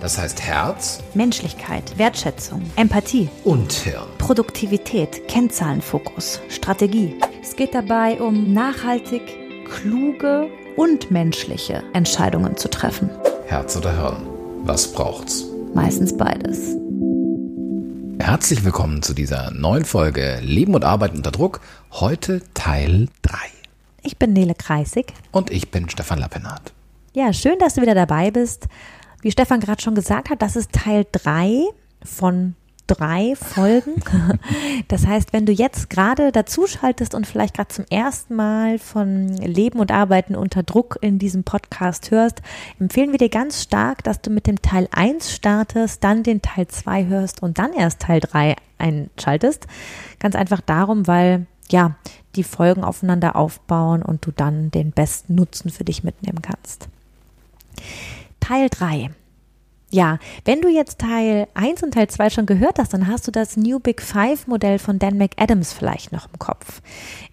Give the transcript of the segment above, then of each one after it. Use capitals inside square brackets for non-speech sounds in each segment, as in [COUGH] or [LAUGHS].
Das heißt Herz, Menschlichkeit, Wertschätzung, Empathie und Hirn. Produktivität, Kennzahlenfokus, Strategie. Es geht dabei um nachhaltig, kluge und menschliche Entscheidungen zu treffen. Herz oder Hirn? Was braucht's? Meistens beides. Herzlich willkommen zu dieser neuen Folge Leben und Arbeiten unter Druck. Heute Teil 3. Ich bin Nele Kreisig. Und ich bin Stefan Lappenhardt. Ja, schön, dass du wieder dabei bist. Wie Stefan gerade schon gesagt hat, das ist Teil 3 von drei Folgen. [LAUGHS] Das heißt, wenn du jetzt gerade dazuschaltest und vielleicht gerade zum ersten Mal von Leben und Arbeiten unter Druck in diesem Podcast hörst, empfehlen wir dir ganz stark, dass du mit dem Teil 1 startest, dann den Teil 2 hörst und dann erst Teil 3 einschaltest. Ganz einfach darum, weil ja, die Folgen aufeinander aufbauen und du dann den besten Nutzen für dich mitnehmen kannst. Teil 3. Ja, wenn du jetzt Teil 1 und Teil 2 schon gehört hast, dann hast du das New Big Five Modell von Dan McAdams vielleicht noch im Kopf.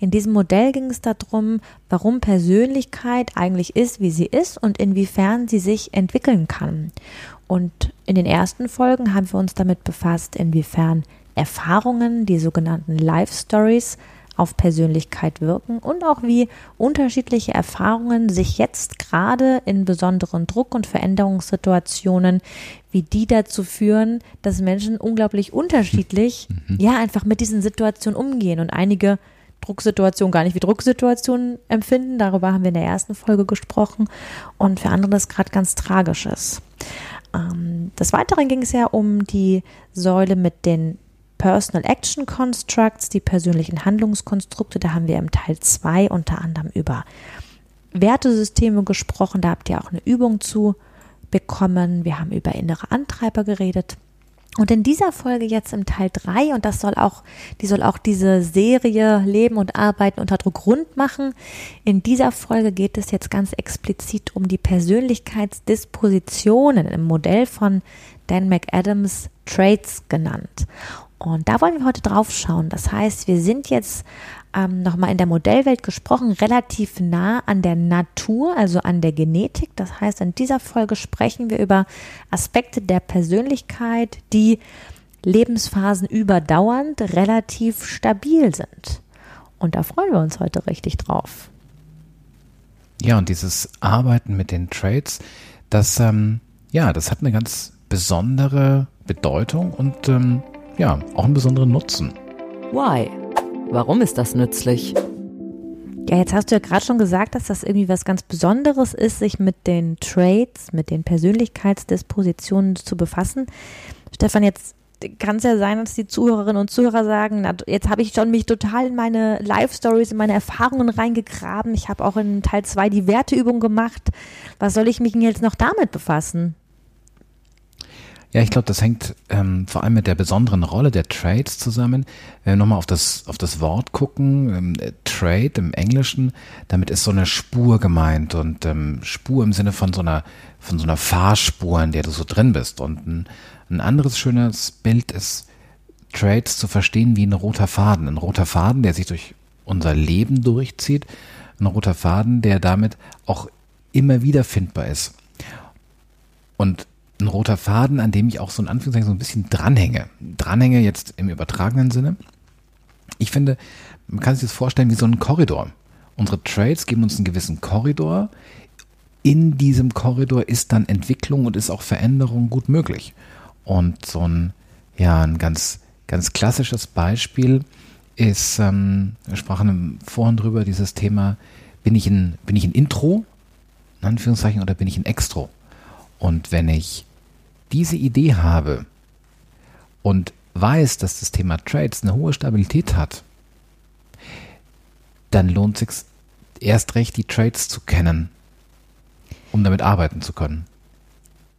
In diesem Modell ging es darum, warum Persönlichkeit eigentlich ist, wie sie ist und inwiefern sie sich entwickeln kann. Und in den ersten Folgen haben wir uns damit befasst, inwiefern Erfahrungen, die sogenannten Life Stories, auf Persönlichkeit wirken und auch wie unterschiedliche Erfahrungen sich jetzt gerade in besonderen Druck- und Veränderungssituationen, wie die dazu führen, dass Menschen unglaublich unterschiedlich, mhm. ja, einfach mit diesen Situationen umgehen und einige Drucksituationen gar nicht wie Drucksituationen empfinden. Darüber haben wir in der ersten Folge gesprochen und für andere das gerade ganz tragisch ist. Ähm, des Weiteren ging es ja um die Säule mit den Personal Action Constructs, die persönlichen Handlungskonstrukte. Da haben wir im Teil 2 unter anderem über Wertesysteme gesprochen. Da habt ihr auch eine Übung zu bekommen. Wir haben über innere Antreiber geredet. Und in dieser Folge jetzt im Teil 3, und das soll auch, die soll auch diese Serie Leben und Arbeiten unter Druck rund machen. In dieser Folge geht es jetzt ganz explizit um die Persönlichkeitsdispositionen im Modell von Dan McAdams Traits genannt. Und da wollen wir heute drauf schauen. Das heißt, wir sind jetzt ähm, nochmal in der Modellwelt gesprochen, relativ nah an der Natur, also an der Genetik. Das heißt, in dieser Folge sprechen wir über Aspekte der Persönlichkeit, die Lebensphasen überdauernd relativ stabil sind. Und da freuen wir uns heute richtig drauf. Ja, und dieses Arbeiten mit den Traits, das, ähm, ja, das hat eine ganz besondere Bedeutung und ähm, ja, auch einen besonderen Nutzen. Why? Warum ist das nützlich? Ja, jetzt hast du ja gerade schon gesagt, dass das irgendwie was ganz Besonderes ist, sich mit den Traits, mit den Persönlichkeitsdispositionen zu befassen. Stefan, jetzt kann es ja sein, dass die Zuhörerinnen und Zuhörer sagen, na, jetzt habe ich schon mich total in meine Live-Stories, in meine Erfahrungen reingegraben. Ich habe auch in Teil 2 die Werteübung gemacht. Was soll ich mich denn jetzt noch damit befassen? Ja, ich glaube, das hängt ähm, vor allem mit der besonderen Rolle der Trades zusammen. Wenn wir nochmal auf das, auf das Wort gucken, ähm, Trade im Englischen, damit ist so eine Spur gemeint und ähm, Spur im Sinne von so einer, von so einer Fahrspur, in der du so drin bist. Und ein, ein anderes schönes Bild ist, Trades zu verstehen wie ein roter Faden. Ein roter Faden, der sich durch unser Leben durchzieht. Ein roter Faden, der damit auch immer wieder findbar ist. Und ein roter Faden, an dem ich auch so in Anführungszeichen so ein bisschen dranhänge. Dranhänge jetzt im übertragenen Sinne. Ich finde, man kann sich das vorstellen wie so ein Korridor. Unsere Trades geben uns einen gewissen Korridor. In diesem Korridor ist dann Entwicklung und ist auch Veränderung gut möglich. Und so ein, ja, ein ganz, ganz klassisches Beispiel ist, ähm, wir sprachen vorhin drüber, dieses Thema, bin ich ein, bin ich ein Intro, in Anführungszeichen, oder bin ich ein Extro? Und wenn ich diese Idee habe und weiß, dass das Thema Trades eine hohe Stabilität hat, dann lohnt es sich erst recht, die Trades zu kennen, um damit arbeiten zu können.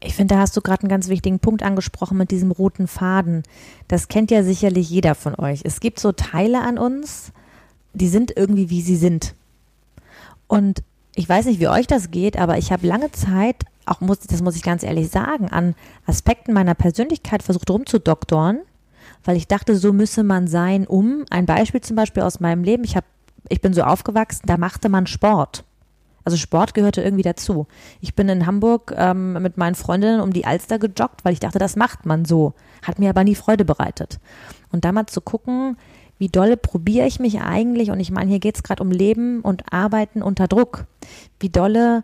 Ich finde, da hast du gerade einen ganz wichtigen Punkt angesprochen mit diesem roten Faden. Das kennt ja sicherlich jeder von euch. Es gibt so Teile an uns, die sind irgendwie wie sie sind. Und ich weiß nicht, wie euch das geht, aber ich habe lange Zeit, auch muss, das muss ich ganz ehrlich sagen, an Aspekten meiner Persönlichkeit versucht rumzudoktoren, weil ich dachte, so müsse man sein, um ein Beispiel zum Beispiel aus meinem Leben. Ich habe, ich bin so aufgewachsen, da machte man Sport. Also Sport gehörte irgendwie dazu. Ich bin in Hamburg ähm, mit meinen Freundinnen um die Alster gejoggt, weil ich dachte, das macht man so. Hat mir aber nie Freude bereitet. Und da mal zu gucken, wie dolle probiere ich mich eigentlich, und ich meine, hier geht es gerade um Leben und Arbeiten unter Druck. Wie dolle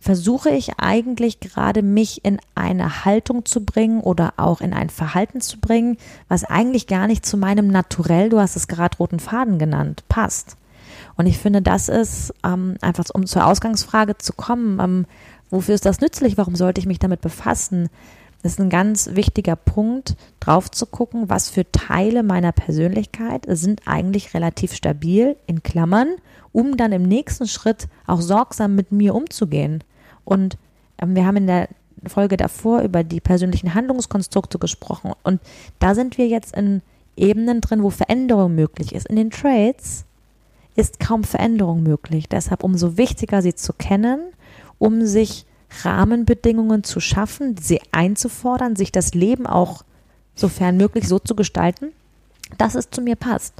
versuche ich eigentlich gerade mich in eine Haltung zu bringen oder auch in ein Verhalten zu bringen, was eigentlich gar nicht zu meinem Naturell, du hast es gerade roten Faden genannt, passt. Und ich finde, das ist ähm, einfach, um zur Ausgangsfrage zu kommen, ähm, wofür ist das nützlich? Warum sollte ich mich damit befassen? Das ist ein ganz wichtiger Punkt, drauf zu gucken, was für Teile meiner Persönlichkeit sind eigentlich relativ stabil, in Klammern, um dann im nächsten Schritt auch sorgsam mit mir umzugehen. Und ähm, wir haben in der Folge davor über die persönlichen Handlungskonstrukte gesprochen. Und da sind wir jetzt in Ebenen drin, wo Veränderung möglich ist. In den Trades ist kaum Veränderung möglich. Deshalb umso wichtiger, sie zu kennen, um sich Rahmenbedingungen zu schaffen, sie einzufordern, sich das Leben auch sofern möglich so zu gestalten, dass es zu mir passt.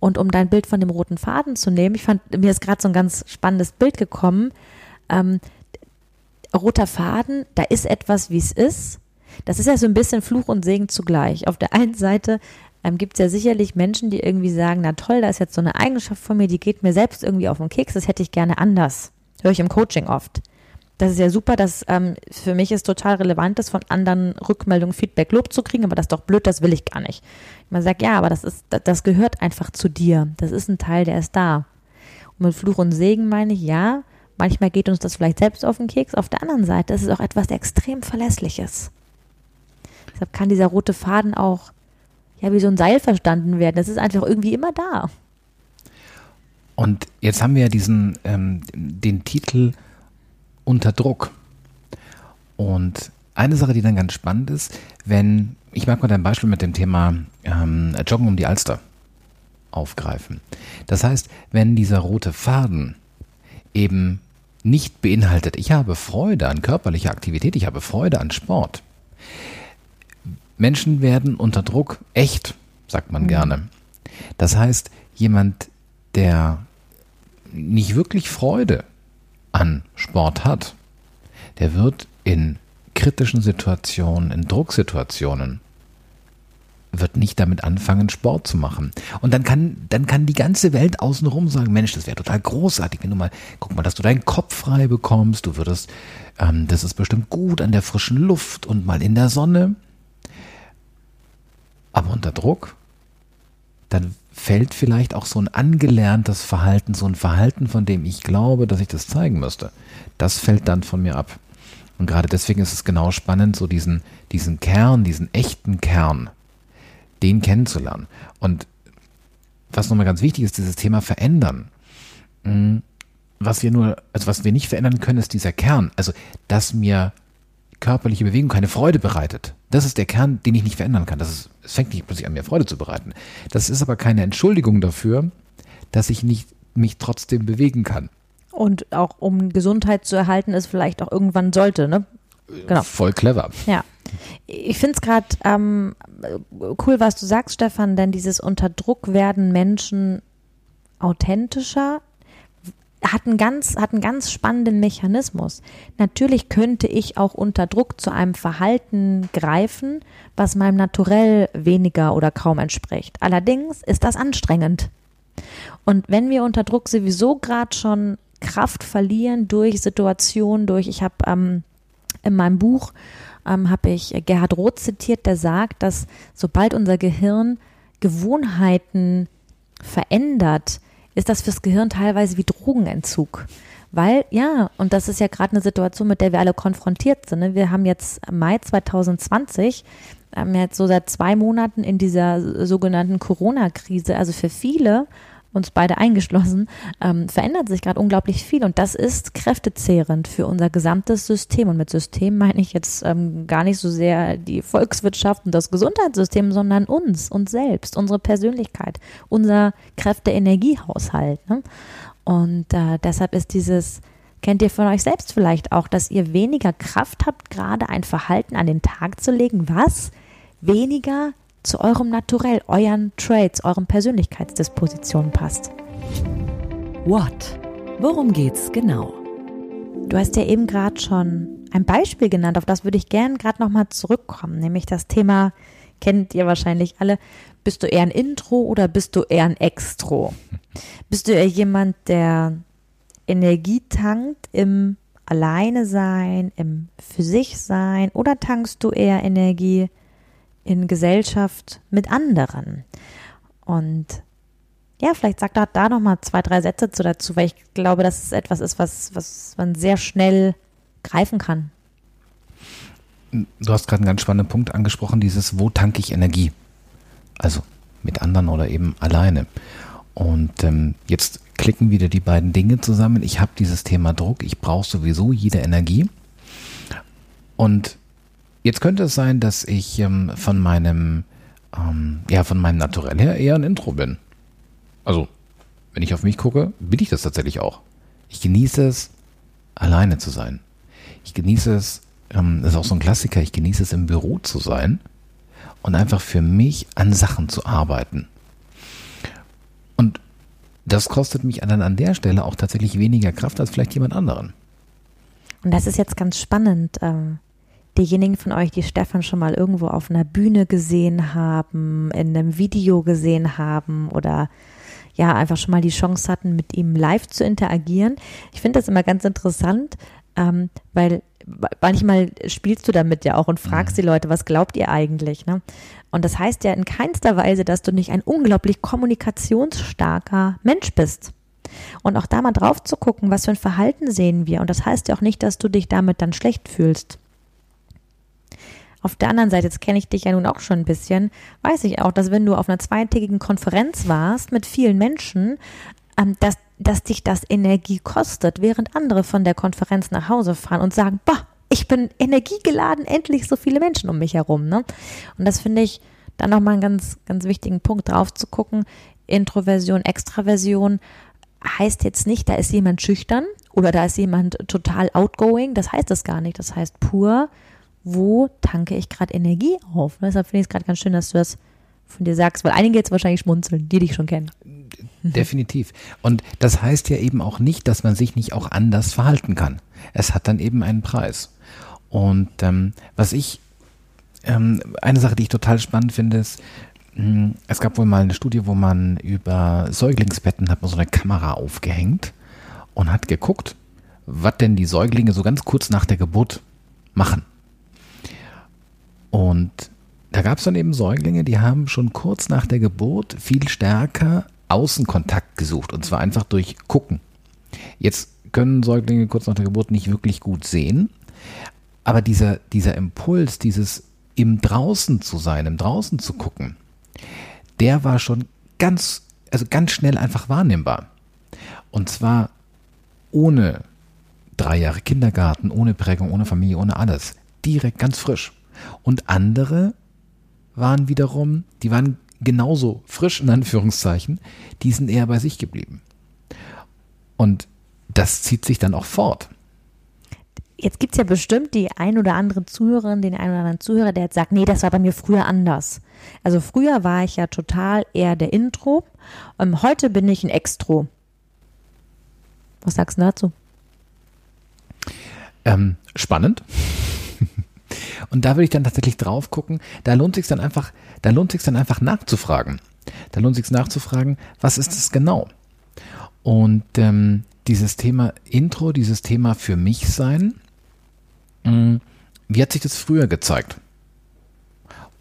Und um dein Bild von dem roten Faden zu nehmen, ich fand, mir ist gerade so ein ganz spannendes Bild gekommen. Ähm, roter Faden, da ist etwas, wie es ist. Das ist ja so ein bisschen Fluch und Segen zugleich. Auf der einen Seite ähm, gibt es ja sicherlich Menschen, die irgendwie sagen, na toll, da ist jetzt so eine Eigenschaft von mir, die geht mir selbst irgendwie auf den Keks, das hätte ich gerne anders. Höre ich im Coaching oft. Das ist ja super, dass ähm, für mich ist total relevant ist, von anderen Rückmeldungen, Feedback, Lob zu kriegen, aber das ist doch blöd, das will ich gar nicht. Man sagt, ja, aber das ist, das gehört einfach zu dir. Das ist ein Teil, der ist da. Und mit Fluch und Segen meine ich, ja, manchmal geht uns das vielleicht selbst auf den Keks. Auf der anderen Seite ist es auch etwas extrem Verlässliches. Deshalb kann dieser rote Faden auch ja, wie so ein Seil verstanden werden. Das ist einfach irgendwie immer da. Und jetzt haben wir ja diesen, ähm, den Titel Unter Druck. Und eine Sache, die dann ganz spannend ist, wenn, ich mag mal dein Beispiel mit dem Thema ähm, Joggen um die Alster aufgreifen. Das heißt, wenn dieser rote Faden eben nicht beinhaltet, ich habe Freude an körperlicher Aktivität, ich habe Freude an Sport, Menschen werden unter Druck echt, sagt man mhm. gerne. Das heißt, jemand, der nicht wirklich Freude an Sport hat, der wird in kritischen Situationen, in Drucksituationen, wird nicht damit anfangen, Sport zu machen. Und dann kann, dann kann die ganze Welt außenrum sagen, Mensch, das wäre total großartig, wenn du mal, guck mal, dass du deinen Kopf frei bekommst, du würdest, ähm, das ist bestimmt gut an der frischen Luft und mal in der Sonne aber unter Druck, dann fällt vielleicht auch so ein angelerntes Verhalten, so ein Verhalten, von dem ich glaube, dass ich das zeigen müsste. Das fällt dann von mir ab. Und gerade deswegen ist es genau spannend, so diesen, diesen Kern, diesen echten Kern, den kennenzulernen. Und was nochmal ganz wichtig ist, dieses Thema verändern. Hm, was wir nur, also was wir nicht verändern können, ist dieser Kern. Also, dass mir körperliche Bewegung keine Freude bereitet. Das ist der Kern, den ich nicht verändern kann. Das ist, es fängt nicht plötzlich an, mir Freude zu bereiten. Das ist aber keine Entschuldigung dafür, dass ich nicht mich trotzdem bewegen kann. Und auch um Gesundheit zu erhalten, ist vielleicht auch irgendwann sollte, ne? Genau. Voll clever. Ja. Ich finde es gerade ähm, cool, was du sagst, Stefan, denn dieses unter Druck werden Menschen authentischer, hat einen ganz, hat einen ganz spannenden Mechanismus. Natürlich könnte ich auch unter Druck zu einem Verhalten greifen, was meinem Naturell weniger oder kaum entspricht. Allerdings ist das anstrengend. Und wenn wir unter Druck sowieso gerade schon Kraft verlieren durch Situationen, durch, ich habe ähm, in meinem Buch ähm, habe ich Gerhard Roth zitiert, der sagt, dass sobald unser Gehirn Gewohnheiten verändert, ist das fürs Gehirn teilweise wie Drogenentzug. Weil, ja, und das ist ja gerade eine Situation, mit der wir alle konfrontiert sind. Ne? Wir haben jetzt Mai 2020, haben jetzt so seit zwei Monaten in dieser sogenannten Corona-Krise. Also für viele uns beide eingeschlossen, ähm, verändert sich gerade unglaublich viel und das ist kräftezehrend für unser gesamtes System. Und mit System meine ich jetzt ähm, gar nicht so sehr die Volkswirtschaft und das Gesundheitssystem, sondern uns, uns selbst, unsere Persönlichkeit, unser Kräfte-Energiehaushalt. Ne? Und äh, deshalb ist dieses Kennt ihr von euch selbst vielleicht auch, dass ihr weniger Kraft habt, gerade ein Verhalten an den Tag zu legen, was weniger zu eurem Naturell, euren Traits, euren Persönlichkeitsdispositionen passt? What? Worum geht's genau? Du hast ja eben gerade schon ein Beispiel genannt, auf das würde ich gerne gerade nochmal zurückkommen, nämlich das Thema, kennt ihr wahrscheinlich alle, bist du eher ein Intro oder bist du eher ein Extro? Bist du eher jemand, der Energie tankt im Alleine sein, im für sich sein oder tankst du eher Energie in Gesellschaft mit anderen? Und ja, vielleicht sagt da, da noch mal zwei, drei Sätze zu dazu, weil ich glaube, dass es etwas ist, was, was man sehr schnell greifen kann. Du hast gerade einen ganz spannenden Punkt angesprochen, dieses, wo tanke ich Energie? Also mit anderen oder eben alleine. Und ähm, jetzt klicken wieder die beiden Dinge zusammen. Ich habe dieses Thema Druck, ich brauche sowieso jede Energie. Und jetzt könnte es sein, dass ich ähm, von meinem, ähm, ja, von meinem Naturell her eher ein Intro bin. Also, wenn ich auf mich gucke, bin ich das tatsächlich auch. Ich genieße es, alleine zu sein. Ich genieße es, ähm, das ist auch so ein Klassiker, ich genieße es im Büro zu sein und einfach für mich an Sachen zu arbeiten. Und das kostet mich dann an der Stelle auch tatsächlich weniger Kraft als vielleicht jemand anderen. Und das ist jetzt ganz spannend. Ähm, diejenigen von euch, die Stefan schon mal irgendwo auf einer Bühne gesehen haben, in einem Video gesehen haben oder ja, einfach schon mal die Chance hatten, mit ihm live zu interagieren. Ich finde das immer ganz interessant, ähm, weil manchmal spielst du damit ja auch und fragst mhm. die Leute, was glaubt ihr eigentlich? Ne? Und das heißt ja in keinster Weise, dass du nicht ein unglaublich kommunikationsstarker Mensch bist. Und auch da mal drauf zu gucken, was für ein Verhalten sehen wir. Und das heißt ja auch nicht, dass du dich damit dann schlecht fühlst. Auf der anderen Seite, jetzt kenne ich dich ja nun auch schon ein bisschen, weiß ich auch, dass wenn du auf einer zweitägigen Konferenz warst mit vielen Menschen, ähm, dass, dass dich das Energie kostet, während andere von der Konferenz nach Hause fahren und sagen, bah, ich bin energiegeladen, endlich so viele Menschen um mich herum. Ne? Und das finde ich dann nochmal einen ganz, ganz wichtigen Punkt drauf zu gucken. Introversion, Extraversion heißt jetzt nicht, da ist jemand schüchtern oder da ist jemand total outgoing. Das heißt das gar nicht. Das heißt pur, wo tanke ich gerade Energie auf? Deshalb finde ich es gerade ganz schön, dass du das von dir sagst, weil einige jetzt wahrscheinlich schmunzeln, die dich schon kennen. Definitiv. Und das heißt ja eben auch nicht, dass man sich nicht auch anders verhalten kann. Es hat dann eben einen Preis. Und ähm, was ich, ähm, eine Sache, die ich total spannend finde, ist, mh, hm, es gab wohl mal eine Studie, wo man über Säuglingsbetten hat man so eine Kamera aufgehängt und hat geguckt, was denn die Säuglinge so ganz kurz nach der Geburt machen. Und da gab es dann eben Säuglinge, die haben schon kurz nach der Geburt viel stärker Außenkontakt gesucht und zwar einfach durch Gucken. Jetzt können Säuglinge kurz nach der Geburt nicht wirklich gut sehen, aber dieser, dieser Impuls, dieses im Draußen zu sein, im Draußen zu gucken, der war schon ganz, also ganz schnell einfach wahrnehmbar. Und zwar ohne drei Jahre Kindergarten, ohne Prägung, ohne Familie, ohne alles. Direkt ganz frisch. Und andere waren wiederum, die waren genauso frisch in Anführungszeichen, die sind eher bei sich geblieben. Und das zieht sich dann auch fort. Jetzt gibt es ja bestimmt die ein oder andere Zuhörerin, den einen oder anderen Zuhörer, der jetzt sagt, nee, das war bei mir früher anders. Also früher war ich ja total eher der Intro. Ähm, heute bin ich ein Extro. Was sagst du dazu? Ähm, spannend. Und da würde ich dann tatsächlich drauf gucken. Da lohnt sich dann einfach, da lohnt sich dann einfach nachzufragen. Da lohnt sich nachzufragen, was ist das genau? Und ähm, dieses Thema Intro, dieses Thema für mich sein, mh, wie hat sich das früher gezeigt?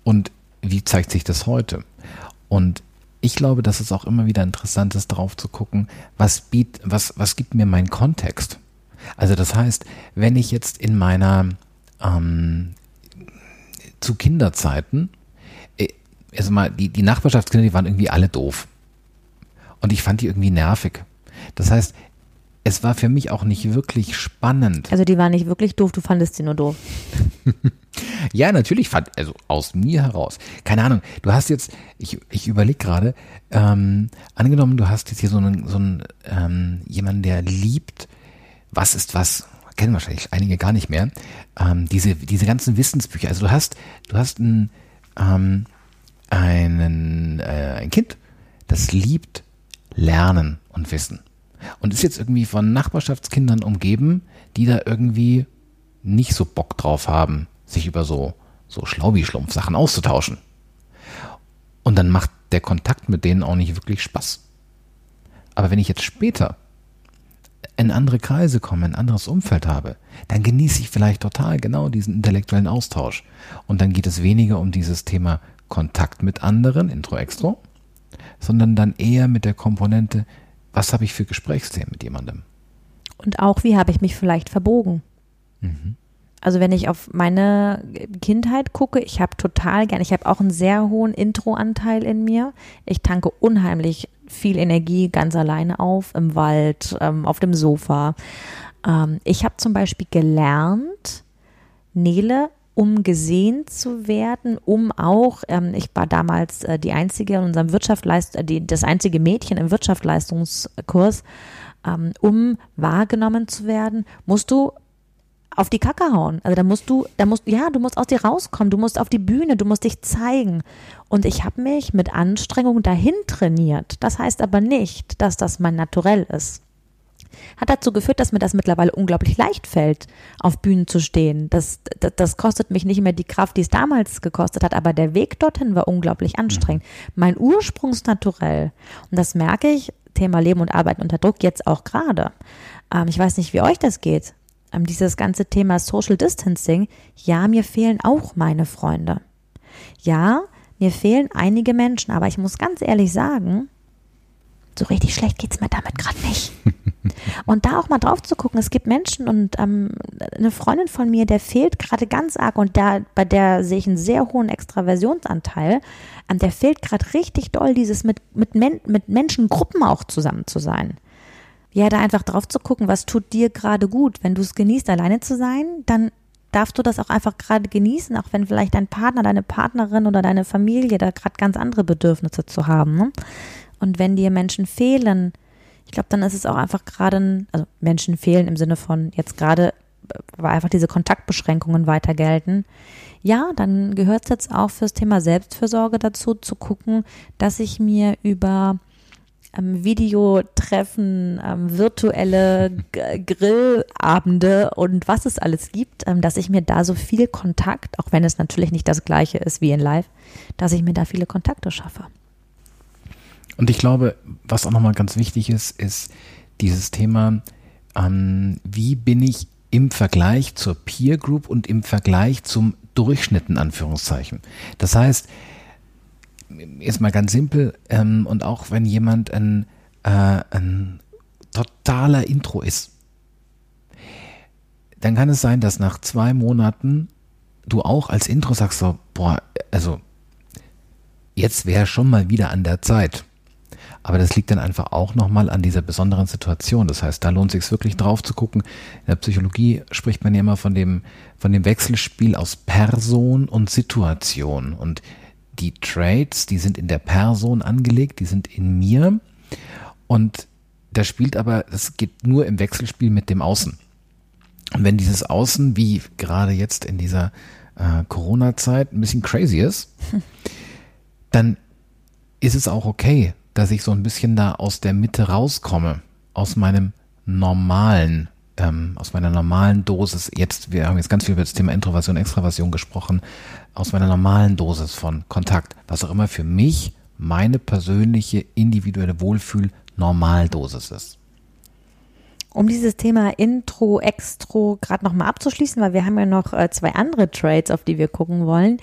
Und wie zeigt sich das heute? Und ich glaube, dass es auch immer wieder interessant ist, darauf zu gucken, was, biet, was, was gibt mir mein Kontext? Also das heißt, wenn ich jetzt in meiner ähm, zu Kinderzeiten, äh, also mal, die, die Nachbarschaftskinder, die waren irgendwie alle doof. Und ich fand die irgendwie nervig. Das heißt, es war für mich auch nicht wirklich spannend. Also die war nicht wirklich doof, du fandest sie nur doof. [LAUGHS] ja, natürlich fand, also aus mir heraus. Keine Ahnung, du hast jetzt, ich, ich überlege gerade, ähm, angenommen, du hast jetzt hier so einen, so einen ähm, jemanden, der liebt, was ist was, kennen wahrscheinlich einige gar nicht mehr, ähm, diese, diese ganzen Wissensbücher. Also du hast, du hast ein, ähm, einen, äh, ein Kind, das liebt Lernen und Wissen und ist jetzt irgendwie von Nachbarschaftskindern umgeben, die da irgendwie nicht so Bock drauf haben, sich über so, so Schlaubi-Schlumpf-Sachen auszutauschen. Und dann macht der Kontakt mit denen auch nicht wirklich Spaß. Aber wenn ich jetzt später in andere Kreise komme, ein anderes Umfeld habe, dann genieße ich vielleicht total genau diesen intellektuellen Austausch. Und dann geht es weniger um dieses Thema Kontakt mit anderen, Intro-Extro, sondern dann eher mit der Komponente, was habe ich für Gesprächsthemen mit jemandem? Und auch, wie habe ich mich vielleicht verbogen? Mhm. Also wenn ich auf meine Kindheit gucke, ich habe total gern, ich habe auch einen sehr hohen Intro-Anteil in mir. Ich tanke unheimlich viel Energie ganz alleine auf, im Wald, ähm, auf dem Sofa. Ähm, ich habe zum Beispiel gelernt, Nele um gesehen zu werden, um auch, ähm, ich war damals äh, die einzige in unserem Wirtschaftsleist, äh, die, das einzige Mädchen im Wirtschaftsleistungskurs, ähm, um wahrgenommen zu werden, musst du auf die Kacke hauen. Also da musst du, da musst, ja, du musst aus dir rauskommen, du musst auf die Bühne, du musst dich zeigen. Und ich habe mich mit Anstrengung dahin trainiert. Das heißt aber nicht, dass das mein Naturell ist hat dazu geführt, dass mir das mittlerweile unglaublich leicht fällt, auf Bühnen zu stehen. Das, das, das kostet mich nicht mehr die Kraft, die es damals gekostet hat, aber der Weg dorthin war unglaublich anstrengend. Mhm. Mein Ursprungsnaturell, und das merke ich, Thema Leben und Arbeiten unter Druck jetzt auch gerade. Ähm, ich weiß nicht, wie euch das geht. Ähm, dieses ganze Thema Social Distancing, ja, mir fehlen auch meine Freunde. Ja, mir fehlen einige Menschen, aber ich muss ganz ehrlich sagen, so richtig schlecht geht es mir damit gerade nicht. [LAUGHS] Und da auch mal drauf zu gucken, es gibt Menschen und ähm, eine Freundin von mir, der fehlt gerade ganz arg und da, bei der sehe ich einen sehr hohen Extraversionsanteil. Ähm, der fehlt gerade richtig doll, dieses mit, mit, Men mit Menschengruppen auch zusammen zu sein. Ja, da einfach drauf zu gucken, was tut dir gerade gut. Wenn du es genießt, alleine zu sein, dann darfst du das auch einfach gerade genießen, auch wenn vielleicht dein Partner, deine Partnerin oder deine Familie da gerade ganz andere Bedürfnisse zu haben. Ne? Und wenn dir Menschen fehlen, ich glaube, dann ist es auch einfach gerade, also Menschen fehlen im Sinne von jetzt gerade, äh, weil einfach diese Kontaktbeschränkungen weiter gelten. Ja, dann gehört es jetzt auch fürs Thema Selbstfürsorge dazu, zu gucken, dass ich mir über ähm, Videotreffen, ähm, virtuelle G Grillabende und was es alles gibt, ähm, dass ich mir da so viel Kontakt, auch wenn es natürlich nicht das gleiche ist wie in Live, dass ich mir da viele Kontakte schaffe. Und ich glaube, was auch nochmal ganz wichtig ist, ist dieses Thema, ähm, wie bin ich im Vergleich zur Peer Group und im Vergleich zum Durchschnitt in Anführungszeichen. Das heißt, jetzt mal ganz simpel, ähm, und auch wenn jemand ein, äh, ein totaler Intro ist, dann kann es sein, dass nach zwei Monaten du auch als Intro sagst so, boah, also jetzt wäre schon mal wieder an der Zeit. Aber das liegt dann einfach auch nochmal an dieser besonderen Situation. Das heißt, da lohnt es sich wirklich drauf zu gucken. In der Psychologie spricht man ja immer von dem, von dem Wechselspiel aus Person und Situation. Und die Traits, die sind in der Person angelegt, die sind in mir. Und da spielt aber, das geht nur im Wechselspiel mit dem Außen. Und wenn dieses Außen, wie gerade jetzt in dieser äh, Corona-Zeit, ein bisschen crazy ist, [LAUGHS] dann ist es auch okay, dass ich so ein bisschen da aus der Mitte rauskomme, aus meinem normalen, ähm, aus meiner normalen Dosis. Jetzt, wir haben jetzt ganz viel über das Thema Introversion, Extraversion gesprochen, aus meiner normalen Dosis von Kontakt, was auch immer für mich meine persönliche individuelle Wohlfühl-Normaldosis ist. Um dieses Thema Intro, Extro gerade nochmal abzuschließen, weil wir haben ja noch äh, zwei andere Trades, auf die wir gucken wollen.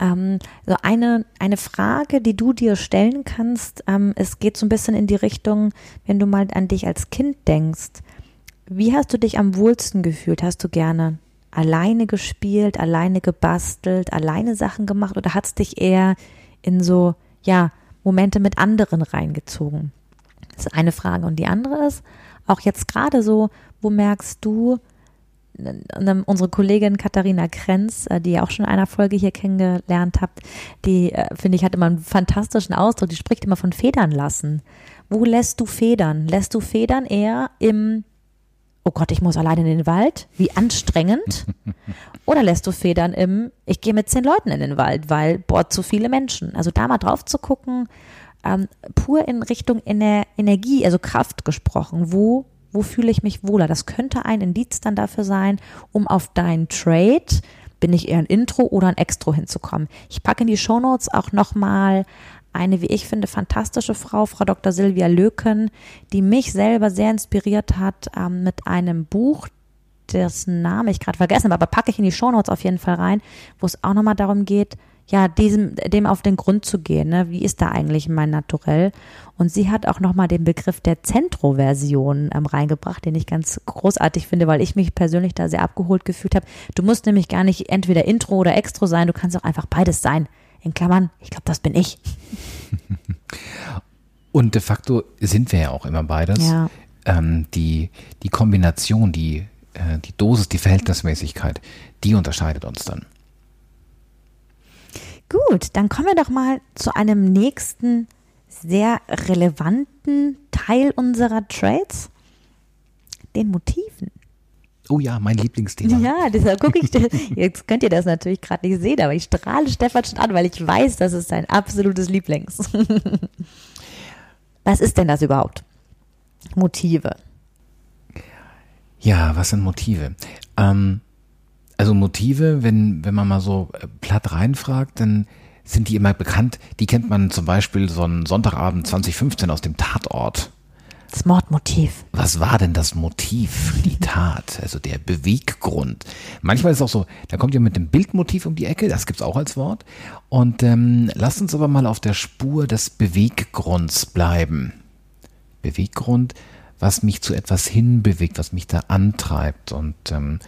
Ähm, so eine, eine Frage, die du dir stellen kannst, ähm, es geht so ein bisschen in die Richtung, wenn du mal an dich als Kind denkst. Wie hast du dich am wohlsten gefühlt? Hast du gerne alleine gespielt, alleine gebastelt, alleine Sachen gemacht oder hat es dich eher in so, ja, Momente mit anderen reingezogen? Das ist eine Frage. Und die andere ist, auch jetzt gerade so, wo merkst du, unsere Kollegin Katharina Krenz, äh, die ihr auch schon in einer Folge hier kennengelernt habt, die, äh, finde ich, hat immer einen fantastischen Ausdruck, die spricht immer von Federn lassen. Wo lässt du Federn? Lässt du Federn eher im, oh Gott, ich muss allein in den Wald, wie anstrengend? [LAUGHS] Oder lässt du Federn im, ich gehe mit zehn Leuten in den Wald, weil, boah, zu viele Menschen. Also da mal drauf zu gucken, ähm, pur in Richtung Ener Energie, also Kraft gesprochen, wo wo fühle ich mich wohler? Das könnte ein Indiz dann dafür sein, um auf dein Trade, bin ich eher ein Intro oder ein Extro hinzukommen. Ich packe in die Shownotes auch nochmal eine, wie ich finde, fantastische Frau, Frau Dr. Silvia Löken, die mich selber sehr inspiriert hat ähm, mit einem Buch, dessen Name ich gerade vergessen habe, aber packe ich in die Shownotes auf jeden Fall rein, wo es auch nochmal darum geht, ja, diesem, dem auf den Grund zu gehen. Ne? Wie ist da eigentlich mein Naturell? Und sie hat auch nochmal den Begriff der Zentroversion ähm, reingebracht, den ich ganz großartig finde, weil ich mich persönlich da sehr abgeholt gefühlt habe. Du musst nämlich gar nicht entweder Intro oder Extro sein, du kannst auch einfach beides sein. In Klammern, ich glaube, das bin ich. [LAUGHS] Und de facto sind wir ja auch immer beides. Ja. Ähm, die, die Kombination, die, äh, die Dosis, die Verhältnismäßigkeit, die unterscheidet uns dann. Gut, dann kommen wir doch mal zu einem nächsten sehr relevanten Teil unserer Trades, den Motiven. Oh ja, mein Lieblingsthema. Ja, deshalb gucke ich, jetzt könnt ihr das natürlich gerade nicht sehen, aber ich strahle Stefan schon an, weil ich weiß, das ist sein absolutes Lieblings. Was ist denn das überhaupt? Motive. Ja, was sind Motive? Ähm, also Motive, wenn, wenn man mal so äh, platt reinfragt, dann sind die immer bekannt. Die kennt man zum Beispiel so einen Sonntagabend 2015 aus dem Tatort. Das Mordmotiv. Was war denn das Motiv für die Tat? Also der Beweggrund. Manchmal ist es auch so, da kommt ihr mit dem Bildmotiv um die Ecke, das gibt's auch als Wort. Und ähm, lasst uns aber mal auf der Spur des Beweggrunds bleiben. Beweggrund, was mich zu etwas hinbewegt, was mich da antreibt. Und ähm,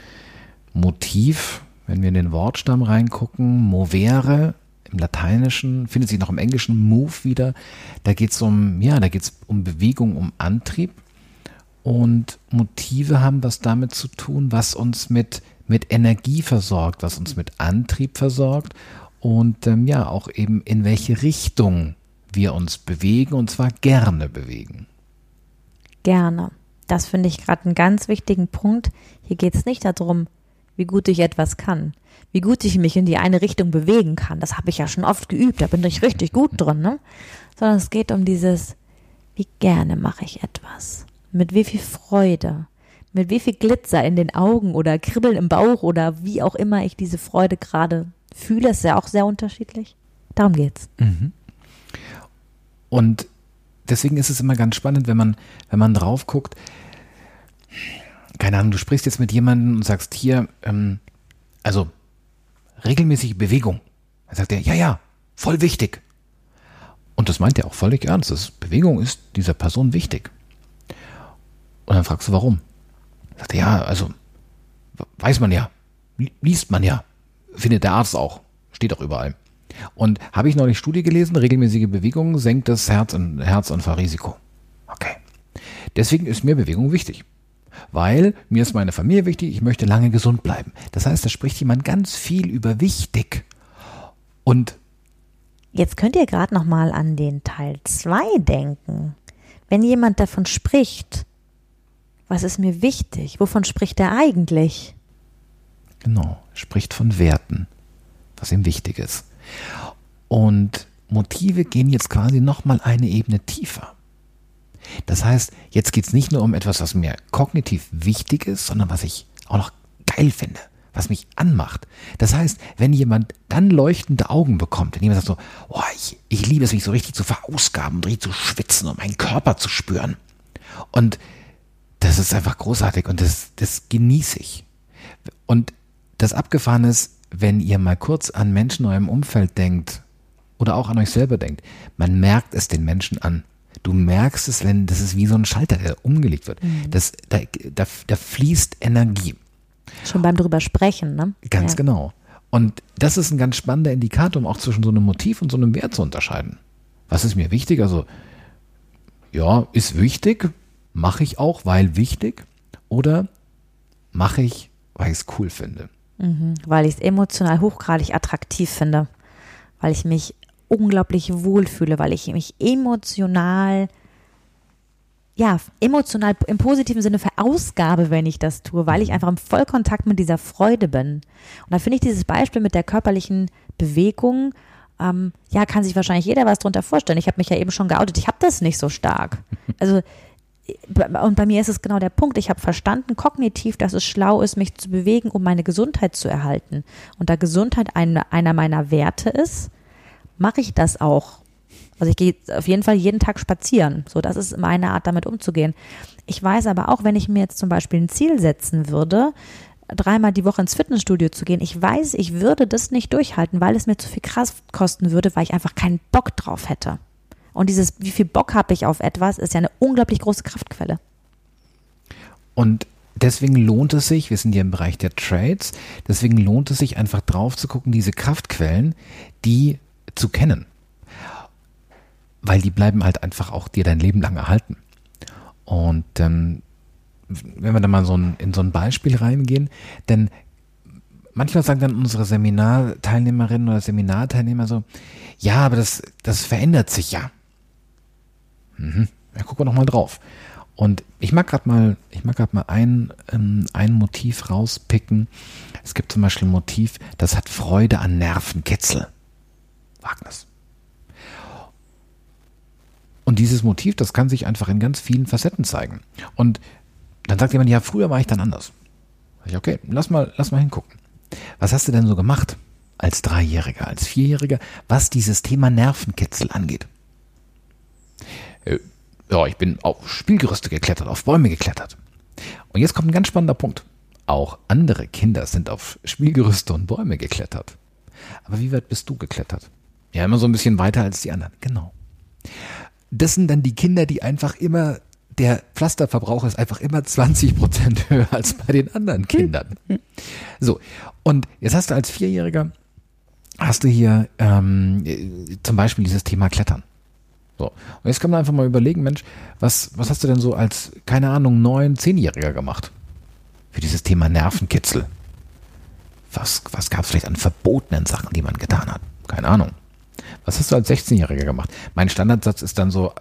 Motiv, wenn wir in den Wortstamm reingucken, movere im Lateinischen, findet sich noch im Englischen move wieder. Da geht es um, ja, da geht es um Bewegung, um Antrieb. Und Motive haben was damit zu tun, was uns mit, mit Energie versorgt, was uns mit Antrieb versorgt und ähm, ja, auch eben in welche Richtung wir uns bewegen und zwar gerne bewegen. Gerne. Das finde ich gerade einen ganz wichtigen Punkt. Hier geht es nicht darum, wie gut ich etwas kann, wie gut ich mich in die eine Richtung bewegen kann. Das habe ich ja schon oft geübt, da bin ich richtig gut drin, ne? Sondern es geht um dieses, wie gerne mache ich etwas, mit wie viel Freude, mit wie viel Glitzer in den Augen oder Kribbeln im Bauch oder wie auch immer ich diese Freude gerade fühle, ist ja auch sehr unterschiedlich. Darum geht's. Mhm. Und deswegen ist es immer ganz spannend, wenn man, wenn man drauf guckt, keine Ahnung, du sprichst jetzt mit jemandem und sagst hier, ähm, also regelmäßige Bewegung. Dann sagt er, ja, ja, voll wichtig. Und das meint er auch völlig ernst. Das Bewegung ist dieser Person wichtig. Und dann fragst du, warum? Sagt er, ja, also weiß man ja, liest man ja, findet der Arzt auch, steht auch überall. Und habe ich neulich Studie gelesen, regelmäßige Bewegung senkt das Herz- und Herzanfallrisiko. Okay. Deswegen ist mir Bewegung wichtig weil mir ist meine Familie wichtig, ich möchte lange gesund bleiben. Das heißt, da spricht jemand ganz viel über wichtig. Und jetzt könnt ihr gerade noch mal an den Teil 2 denken. Wenn jemand davon spricht, was ist mir wichtig? Wovon spricht er eigentlich? Genau, spricht von Werten, was ihm wichtig ist. Und Motive gehen jetzt quasi noch mal eine Ebene tiefer. Das heißt, jetzt geht es nicht nur um etwas, was mir kognitiv wichtig ist, sondern was ich auch noch geil finde, was mich anmacht. Das heißt, wenn jemand dann leuchtende Augen bekommt, wenn jemand sagt so, oh, ich, ich liebe es, mich so richtig zu verausgaben, richtig zu schwitzen und meinen Körper zu spüren. Und das ist einfach großartig und das, das genieße ich. Und das Abgefahren ist, wenn ihr mal kurz an Menschen in eurem Umfeld denkt oder auch an euch selber denkt, man merkt es den Menschen an. Du merkst es, wenn das ist wie so ein Schalter, der umgelegt wird. Mhm. Das, da, da, da fließt Energie. Schon beim drüber sprechen, ne? Ganz ja. genau. Und das ist ein ganz spannender Indikator, um auch zwischen so einem Motiv und so einem Wert zu unterscheiden. Was ist mir wichtig? Also, ja, ist wichtig, mache ich auch, weil wichtig, oder mache ich, weil ich es cool finde. Mhm, weil ich es emotional hochgradig attraktiv finde, weil ich mich unglaublich wohlfühle, weil ich mich emotional ja, emotional im positiven Sinne verausgabe, wenn ich das tue, weil ich einfach im Vollkontakt mit dieser Freude bin. Und da finde ich dieses Beispiel mit der körperlichen Bewegung, ähm, ja, kann sich wahrscheinlich jeder was drunter vorstellen. Ich habe mich ja eben schon geoutet, ich habe das nicht so stark. [LAUGHS] Also und bei mir ist es genau der Punkt. Ich habe verstanden kognitiv, dass es schlau ist, mich zu bewegen, um meine Gesundheit zu erhalten. Und da Gesundheit eine, einer meiner Werte ist, mache ich das auch. Also ich gehe auf jeden Fall jeden Tag spazieren. So, das ist meine Art, damit umzugehen. Ich weiß aber auch, wenn ich mir jetzt zum Beispiel ein Ziel setzen würde, dreimal die Woche ins Fitnessstudio zu gehen, ich weiß, ich würde das nicht durchhalten, weil es mir zu viel Kraft kosten würde, weil ich einfach keinen Bock drauf hätte. Und dieses, wie viel Bock habe ich auf etwas, ist ja eine unglaublich große Kraftquelle. Und deswegen lohnt es sich, wir sind ja im Bereich der Trades, deswegen lohnt es sich einfach drauf zu gucken, diese Kraftquellen, die zu kennen. Weil die bleiben halt einfach auch dir dein Leben lang erhalten. Und ähm, wenn wir da mal so ein, in so ein Beispiel reingehen, denn manchmal sagen dann unsere Seminarteilnehmerinnen oder Seminarteilnehmer so, ja, aber das, das verändert sich ja. Mhm. Ja, gucken wir noch mal drauf. Und ich mag gerade mal, ich mag gerade mal ein, ähm, ein Motiv rauspicken. Es gibt zum Beispiel ein Motiv, das hat Freude an Nervenkitzel. Wagners. Und dieses Motiv, das kann sich einfach in ganz vielen Facetten zeigen. Und dann sagt jemand, ja, früher war ich dann anders. Sag ich, okay, lass mal, lass mal hingucken. Was hast du denn so gemacht als Dreijähriger, als Vierjähriger, was dieses Thema Nervenkitzel angeht? Äh, ja, ich bin auf Spielgerüste geklettert, auf Bäume geklettert. Und jetzt kommt ein ganz spannender Punkt. Auch andere Kinder sind auf Spielgerüste und Bäume geklettert. Aber wie weit bist du geklettert? Ja, immer so ein bisschen weiter als die anderen. Genau. Das sind dann die Kinder, die einfach immer, der Pflasterverbrauch ist einfach immer 20 Prozent [LAUGHS] höher als bei den anderen Kindern. So. Und jetzt hast du als Vierjähriger, hast du hier ähm, zum Beispiel dieses Thema Klettern. So. Und jetzt kann man einfach mal überlegen, Mensch, was, was hast du denn so als, keine Ahnung, neun, zehnjähriger gemacht? Für dieses Thema Nervenkitzel. Was, was gab es vielleicht an verbotenen Sachen, die man getan hat? Keine Ahnung. Was hast du als 16-Jähriger gemacht? Mein Standardsatz ist dann so,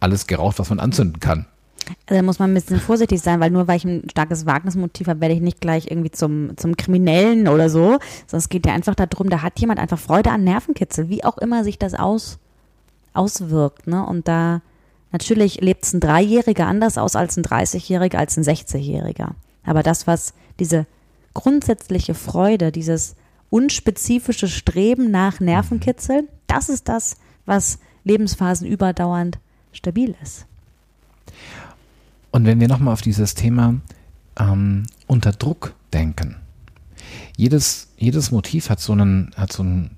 alles geraucht, was man anzünden kann. Also da muss man ein bisschen vorsichtig sein, weil nur weil ich ein starkes Wagnismotiv habe, werde ich nicht gleich irgendwie zum, zum Kriminellen oder so. Sondern es geht ja einfach darum, da hat jemand einfach Freude an Nervenkitzel, wie auch immer sich das aus, auswirkt. Ne? Und da natürlich lebt es ein Dreijähriger anders aus als ein 30-Jähriger, als ein 60-Jähriger. Aber das, was diese grundsätzliche Freude, dieses unspezifische Streben nach Nervenkitzel, das ist das, was Lebensphasen überdauernd stabil ist. Und wenn wir nochmal auf dieses Thema ähm, unter Druck denken, jedes, jedes Motiv hat so einen, hat so einen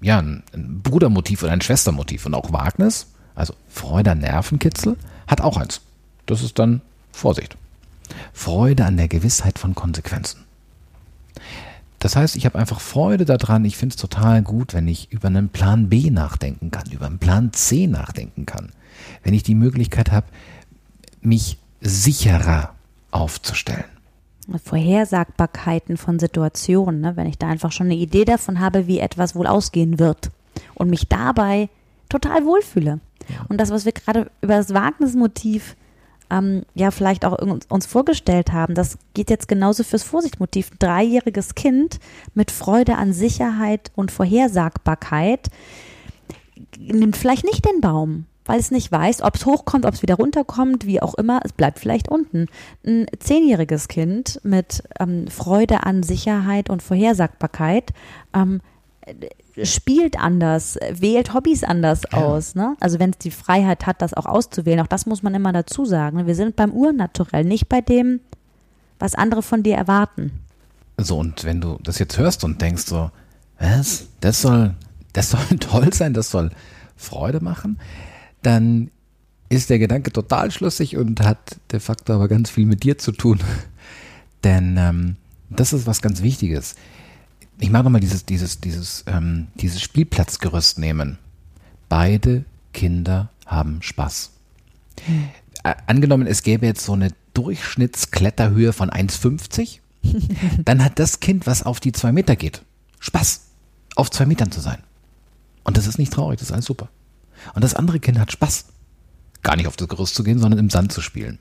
ja, ein, Brudermotiv oder ein Schwestermotiv. Und auch Wagnis, also Freude an Nervenkitzel, hat auch eins. Das ist dann Vorsicht. Freude an der Gewissheit von Konsequenzen. Das heißt, ich habe einfach Freude daran. Ich finde es total gut, wenn ich über einen Plan B nachdenken kann, über einen Plan C nachdenken kann. Wenn ich die Möglichkeit habe, mich sicherer aufzustellen. Vorhersagbarkeiten von Situationen, ne? wenn ich da einfach schon eine Idee davon habe, wie etwas wohl ausgehen wird und mich dabei total wohlfühle. Ja. Und das, was wir gerade über das Wagnismotiv ähm, ja vielleicht auch uns vorgestellt haben, das geht jetzt genauso fürs Vorsichtmotiv. Ein dreijähriges Kind mit Freude an Sicherheit und Vorhersagbarkeit nimmt vielleicht nicht den Baum, weil es nicht weiß, ob es hochkommt, ob es wieder runterkommt, wie auch immer, es bleibt vielleicht unten. Ein zehnjähriges Kind mit ähm, Freude an Sicherheit und Vorhersagbarkeit ähm, spielt anders, wählt Hobbys anders ja. aus. Ne? Also wenn es die Freiheit hat, das auch auszuwählen, auch das muss man immer dazu sagen. Wir sind beim Urnaturell, nicht bei dem, was andere von dir erwarten. So, und wenn du das jetzt hörst und denkst so, was? Das soll, das soll [LAUGHS] toll sein, das soll Freude machen dann ist der Gedanke total schlüssig und hat de facto aber ganz viel mit dir zu tun. [LAUGHS] Denn ähm, das ist was ganz Wichtiges. Ich mag nochmal dieses, dieses, dieses, ähm, dieses Spielplatzgerüst nehmen. Beide Kinder haben Spaß. Äh, angenommen, es gäbe jetzt so eine Durchschnittskletterhöhe von 1,50, [LAUGHS] dann hat das Kind, was auf die zwei Meter geht, Spaß, auf zwei Metern zu sein. Und das ist nicht traurig, das ist alles super. Und das andere Kind hat Spaß, gar nicht auf das Gerüst zu gehen, sondern im Sand zu spielen.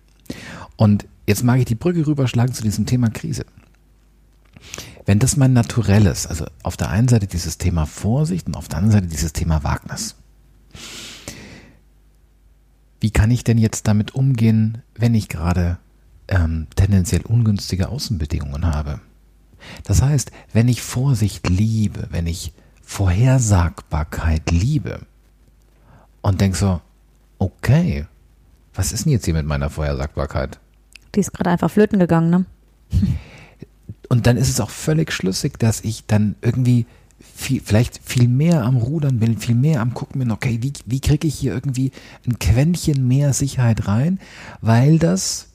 Und jetzt mag ich die Brücke rüberschlagen zu diesem Thema Krise. Wenn das mein Naturell ist, also auf der einen Seite dieses Thema Vorsicht und auf der anderen Seite dieses Thema Wagnis. Wie kann ich denn jetzt damit umgehen, wenn ich gerade ähm, tendenziell ungünstige Außenbedingungen habe? Das heißt, wenn ich Vorsicht liebe, wenn ich Vorhersagbarkeit liebe und denke so, okay, was ist denn jetzt hier mit meiner Vorhersagbarkeit? Die ist gerade einfach flöten gegangen, ne? [LAUGHS] Und dann ist es auch völlig schlüssig, dass ich dann irgendwie viel, vielleicht viel mehr am Rudern bin, viel mehr am Gucken bin, okay, wie, wie kriege ich hier irgendwie ein Quäntchen mehr Sicherheit rein, weil das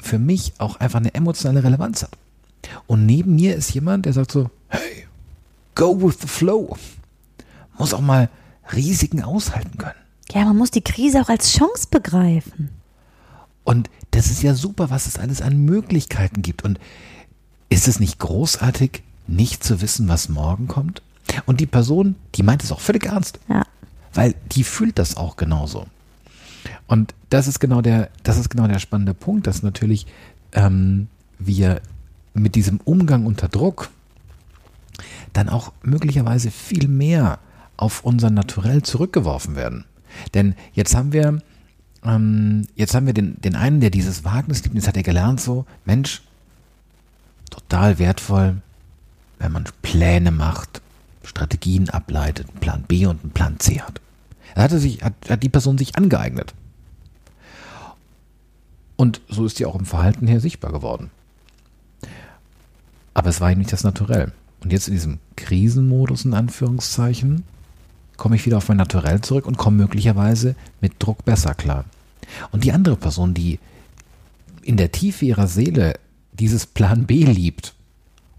für mich auch einfach eine emotionale Relevanz hat. Und neben mir ist jemand, der sagt so, hey, go with the flow. Muss auch mal Risiken aushalten können. Ja, man muss die Krise auch als Chance begreifen. Und das ist ja super, was es alles an Möglichkeiten gibt. Und ist es nicht großartig, nicht zu wissen, was morgen kommt? Und die Person, die meint es auch völlig ernst. Ja. Weil die fühlt das auch genauso. Und das ist genau der, das ist genau der spannende Punkt, dass natürlich ähm, wir mit diesem Umgang unter Druck dann auch möglicherweise viel mehr auf unser Naturell zurückgeworfen werden. Denn jetzt haben wir, ähm, jetzt haben wir den, den einen, der dieses Wagnis liebt, jetzt hat er gelernt so, Mensch, total wertvoll, wenn man Pläne macht, Strategien ableitet, einen Plan B und einen Plan C hat. Hat, sich, hat, hat die Person sich angeeignet. Und so ist sie auch im Verhalten her sichtbar geworden. Aber es war ihm nicht das Naturell. Und jetzt in diesem Krisenmodus, in Anführungszeichen, komme ich wieder auf mein Naturell zurück und komme möglicherweise mit Druck besser klar. Und die andere Person, die in der Tiefe ihrer Seele dieses Plan B liebt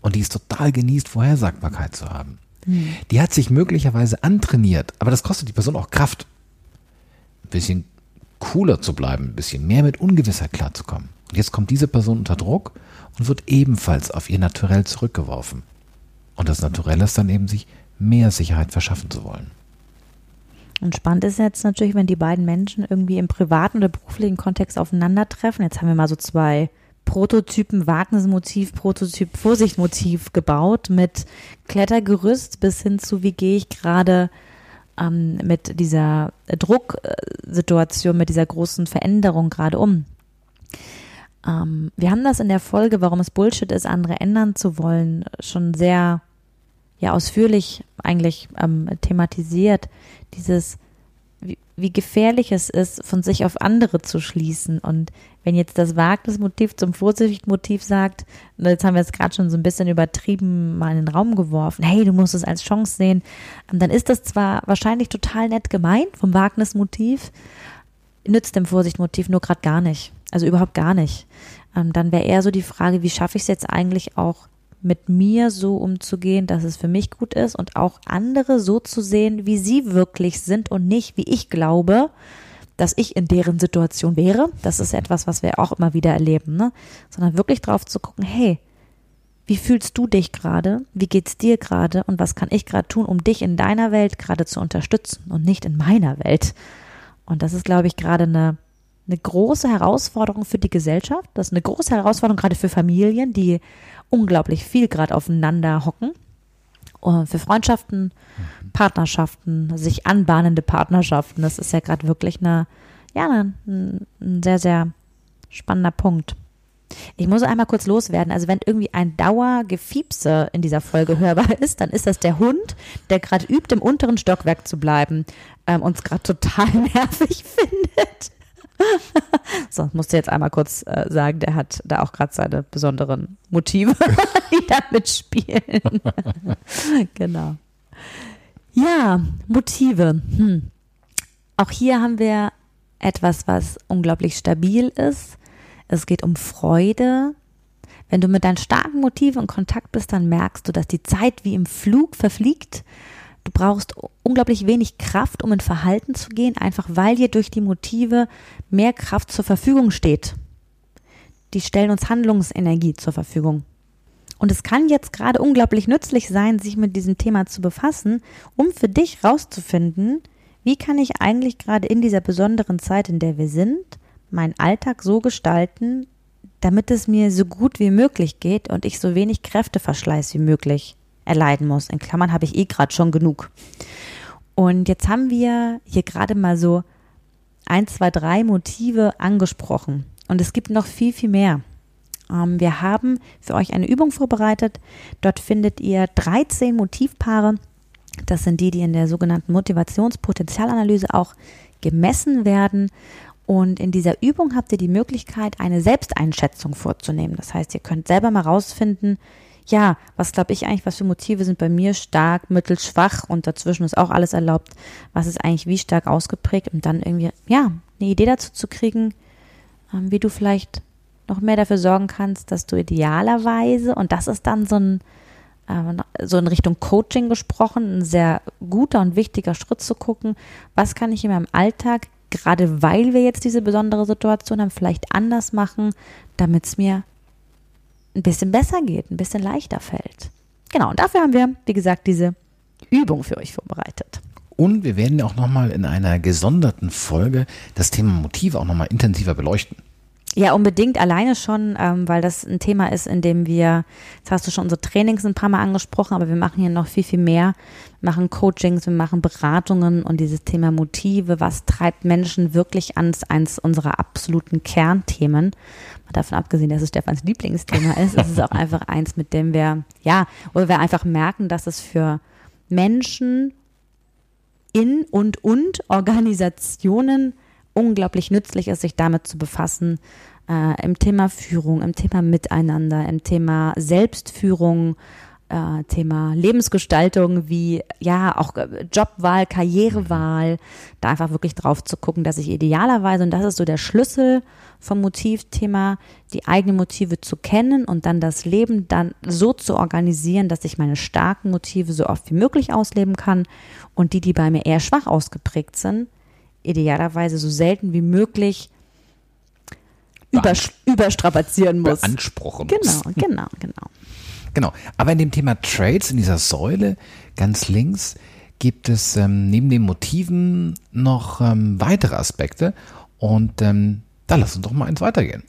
und die es total genießt, Vorhersagbarkeit zu haben, mhm. die hat sich möglicherweise antrainiert, aber das kostet die Person auch Kraft, ein bisschen cooler zu bleiben, ein bisschen mehr mit Ungewissheit klarzukommen. Und jetzt kommt diese Person unter Druck und wird ebenfalls auf ihr Naturell zurückgeworfen. Und das Naturell ist dann eben, sich mehr Sicherheit verschaffen zu wollen. Und spannend ist jetzt natürlich, wenn die beiden Menschen irgendwie im privaten oder beruflichen Kontext aufeinandertreffen. Jetzt haben wir mal so zwei Prototypen, Wagnismotiv, Prototyp, Vorsichtmotiv gebaut mit Klettergerüst bis hin zu, wie gehe ich gerade ähm, mit dieser Drucksituation, mit dieser großen Veränderung gerade um. Ähm, wir haben das in der Folge, warum es Bullshit ist, andere ändern zu wollen, schon sehr ja ausführlich eigentlich ähm, thematisiert, dieses wie, wie gefährlich es ist, von sich auf andere zu schließen. Und wenn jetzt das Wagnismotiv zum Vorsichtmotiv sagt, jetzt haben wir es gerade schon so ein bisschen übertrieben mal in den Raum geworfen, hey, du musst es als Chance sehen, ähm, dann ist das zwar wahrscheinlich total nett gemeint vom Wagnismotiv, nützt dem Vorsichtmotiv nur gerade gar nicht. Also überhaupt gar nicht. Ähm, dann wäre eher so die Frage, wie schaffe ich es jetzt eigentlich auch mit mir so umzugehen, dass es für mich gut ist und auch andere so zu sehen, wie sie wirklich sind und nicht, wie ich glaube, dass ich in deren Situation wäre. Das ist etwas, was wir auch immer wieder erleben, ne? Sondern wirklich drauf zu gucken, hey, wie fühlst du dich gerade? Wie geht's dir gerade? Und was kann ich gerade tun, um dich in deiner Welt gerade zu unterstützen und nicht in meiner Welt? Und das ist, glaube ich, gerade eine, eine große Herausforderung für die Gesellschaft. Das ist eine große Herausforderung gerade für Familien, die unglaublich viel gerade aufeinander hocken. Und für Freundschaften, Partnerschaften, sich anbahnende Partnerschaften. Das ist ja gerade wirklich eine, ja, ein, ein sehr, sehr spannender Punkt. Ich muss einmal kurz loswerden. Also wenn irgendwie ein Dauergefiepse in dieser Folge [LAUGHS] hörbar ist, dann ist das der Hund, der gerade übt, im unteren Stockwerk zu bleiben, ähm, uns gerade total [LAUGHS] nervig findet. [LAUGHS] so, musste jetzt einmal kurz äh, sagen, der hat da auch gerade seine besonderen Motive, [LAUGHS] die da mitspielen. [LAUGHS] genau. Ja, Motive. Hm. Auch hier haben wir etwas, was unglaublich stabil ist. Es geht um Freude. Wenn du mit deinen starken Motiven in Kontakt bist, dann merkst du, dass die Zeit wie im Flug verfliegt Du brauchst unglaublich wenig Kraft, um in Verhalten zu gehen, einfach weil dir durch die Motive mehr Kraft zur Verfügung steht. Die stellen uns Handlungsenergie zur Verfügung. Und es kann jetzt gerade unglaublich nützlich sein, sich mit diesem Thema zu befassen, um für dich rauszufinden, wie kann ich eigentlich gerade in dieser besonderen Zeit, in der wir sind, meinen Alltag so gestalten, damit es mir so gut wie möglich geht und ich so wenig Kräfteverschleiß wie möglich erleiden muss. In Klammern habe ich eh gerade schon genug. Und jetzt haben wir hier gerade mal so ein, zwei, drei Motive angesprochen. Und es gibt noch viel, viel mehr. Ähm, wir haben für euch eine Übung vorbereitet. Dort findet ihr 13 Motivpaare. Das sind die, die in der sogenannten Motivationspotenzialanalyse auch gemessen werden. Und in dieser Übung habt ihr die Möglichkeit, eine Selbsteinschätzung vorzunehmen. Das heißt, ihr könnt selber mal rausfinden, ja, was glaube ich eigentlich, was für Motive sind bei mir stark, mittel, schwach und dazwischen ist auch alles erlaubt, was ist eigentlich wie stark ausgeprägt und dann irgendwie, ja, eine Idee dazu zu kriegen, ähm, wie du vielleicht noch mehr dafür sorgen kannst, dass du idealerweise, und das ist dann so ein, äh, so in Richtung Coaching gesprochen, ein sehr guter und wichtiger Schritt zu gucken, was kann ich in meinem Alltag, gerade weil wir jetzt diese besondere Situation haben, vielleicht anders machen, damit es mir ein bisschen besser geht, ein bisschen leichter fällt. Genau, und dafür haben wir, wie gesagt, diese Übung für euch vorbereitet. Und wir werden auch nochmal in einer gesonderten Folge das Thema Motive auch nochmal intensiver beleuchten. Ja, unbedingt alleine schon, ähm, weil das ein Thema ist, in dem wir, jetzt hast du schon unsere Trainings ein paar Mal angesprochen, aber wir machen hier noch viel, viel mehr. Wir machen Coachings, wir machen Beratungen und dieses Thema Motive, was treibt Menschen wirklich an, ist eines unserer absoluten Kernthemen. Davon abgesehen, dass es Stefans Lieblingsthema ist, ist es auch [LAUGHS] einfach eins, mit dem wir, ja, oder wir einfach merken, dass es für Menschen in und und Organisationen unglaublich nützlich ist, sich damit zu befassen, äh, im Thema Führung, im Thema Miteinander, im Thema Selbstführung, äh, Thema Lebensgestaltung, wie ja auch äh, Jobwahl, Karrierewahl, da einfach wirklich drauf zu gucken, dass ich idealerweise, und das ist so der Schlüssel vom Motivthema, die eigenen Motive zu kennen und dann das Leben dann so zu organisieren, dass ich meine starken Motive so oft wie möglich ausleben kann und die, die bei mir eher schwach ausgeprägt sind, idealerweise so selten wie möglich übers überstrapazieren muss. Beanspruchen genau, muss. Genau, [LAUGHS] genau, genau. Genau. Aber in dem Thema Trades, in dieser Säule ganz links, gibt es ähm, neben den Motiven noch ähm, weitere Aspekte. Und ähm, da lass uns doch mal eins weitergehen.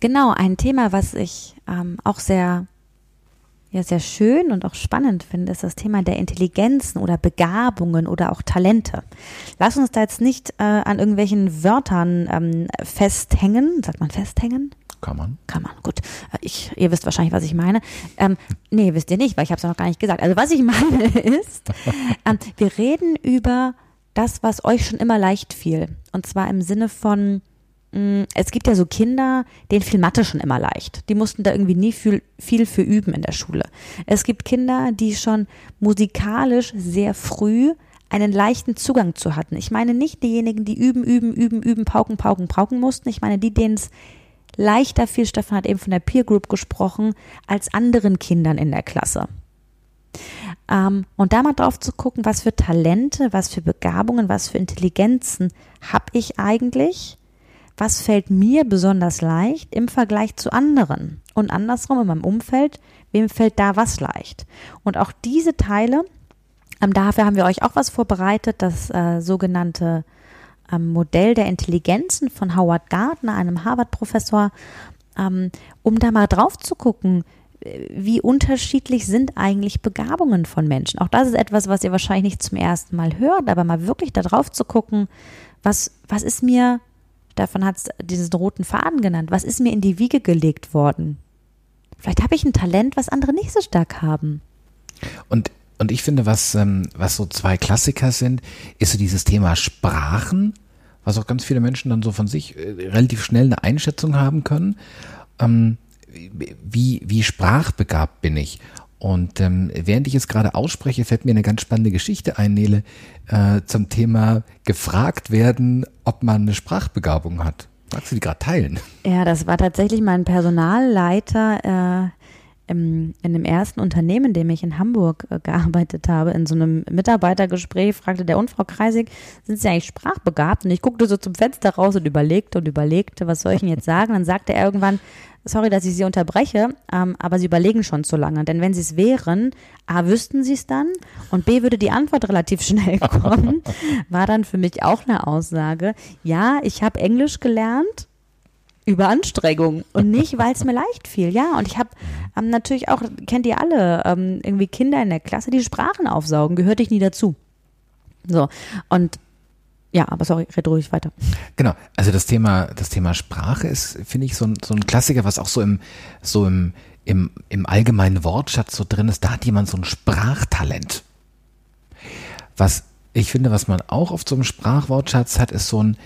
Genau, ein Thema, was ich ähm, auch sehr ja sehr schön und auch spannend finde, ist das Thema der Intelligenzen oder Begabungen oder auch Talente. Lass uns da jetzt nicht äh, an irgendwelchen Wörtern ähm, festhängen. Sagt man festhängen? Kann man. Kann man, gut. Äh, ich, ihr wisst wahrscheinlich, was ich meine. Ähm, nee, wisst ihr nicht, weil ich habe es noch gar nicht gesagt. Also was ich [LAUGHS] meine ist, ähm, wir reden über das, was euch schon immer leicht fiel. Und zwar im Sinne von, es gibt ja so Kinder, denen fiel Mathe schon immer leicht. Die mussten da irgendwie nie viel, viel für üben in der Schule. Es gibt Kinder, die schon musikalisch sehr früh einen leichten Zugang zu hatten. Ich meine nicht diejenigen, die üben, üben, üben, üben, pauken, pauken, pauken mussten. Ich meine die, denen es leichter fiel, Stefan hat eben von der Peer Group gesprochen, als anderen Kindern in der Klasse. Ähm, und da mal drauf zu gucken, was für Talente, was für Begabungen, was für Intelligenzen habe ich eigentlich was fällt mir besonders leicht im Vergleich zu anderen und andersrum in meinem Umfeld, wem fällt da was leicht. Und auch diese Teile, ähm, dafür haben wir euch auch was vorbereitet, das äh, sogenannte ähm, Modell der Intelligenzen von Howard Gardner, einem Harvard-Professor, ähm, um da mal drauf zu gucken, wie unterschiedlich sind eigentlich Begabungen von Menschen. Auch das ist etwas, was ihr wahrscheinlich nicht zum ersten Mal hört, aber mal wirklich da drauf zu gucken, was, was ist mir Davon hat es diesen roten Faden genannt. Was ist mir in die Wiege gelegt worden? Vielleicht habe ich ein Talent, was andere nicht so stark haben. Und, und ich finde, was, ähm, was so zwei Klassiker sind, ist so dieses Thema Sprachen, was auch ganz viele Menschen dann so von sich äh, relativ schnell eine Einschätzung haben können. Ähm, wie, wie sprachbegabt bin ich? Und ähm, während ich jetzt gerade ausspreche, fällt mir eine ganz spannende Geschichte ein, Nele, äh, zum Thema gefragt werden, ob man eine Sprachbegabung hat. Magst du die gerade teilen? Ja, das war tatsächlich mein Personalleiter äh, im, in dem ersten Unternehmen, in dem ich in Hamburg äh, gearbeitet habe, in so einem Mitarbeitergespräch, fragte der und Frau Kreisig, sind Sie eigentlich sprachbegabt? Und ich guckte so zum Fenster raus und überlegte und überlegte, was soll ich Ihnen jetzt sagen? Dann sagte er irgendwann, sorry, dass ich Sie unterbreche, ähm, aber Sie überlegen schon zu lange. Denn wenn Sie es wären, A, wüssten Sie es dann und B, würde die Antwort relativ [LAUGHS] schnell kommen. War dann für mich auch eine Aussage. Ja, ich habe Englisch gelernt, über Anstrengung und nicht, weil es mir leicht fiel. Ja, und ich habe ähm, natürlich auch, kennt ihr alle, ähm, irgendwie Kinder in der Klasse, die Sprachen aufsaugen, gehörte ich nie dazu. So, und ja, aber sorry, red ruhig weiter. Genau, also das Thema, das Thema Sprache ist, finde ich, so ein, so ein Klassiker, was auch so im, so im, im, im allgemeinen Wortschatz so drin ist. Da hat jemand so ein Sprachtalent. Was ich finde, was man auch auf so einem Sprachwortschatz hat, ist so ein,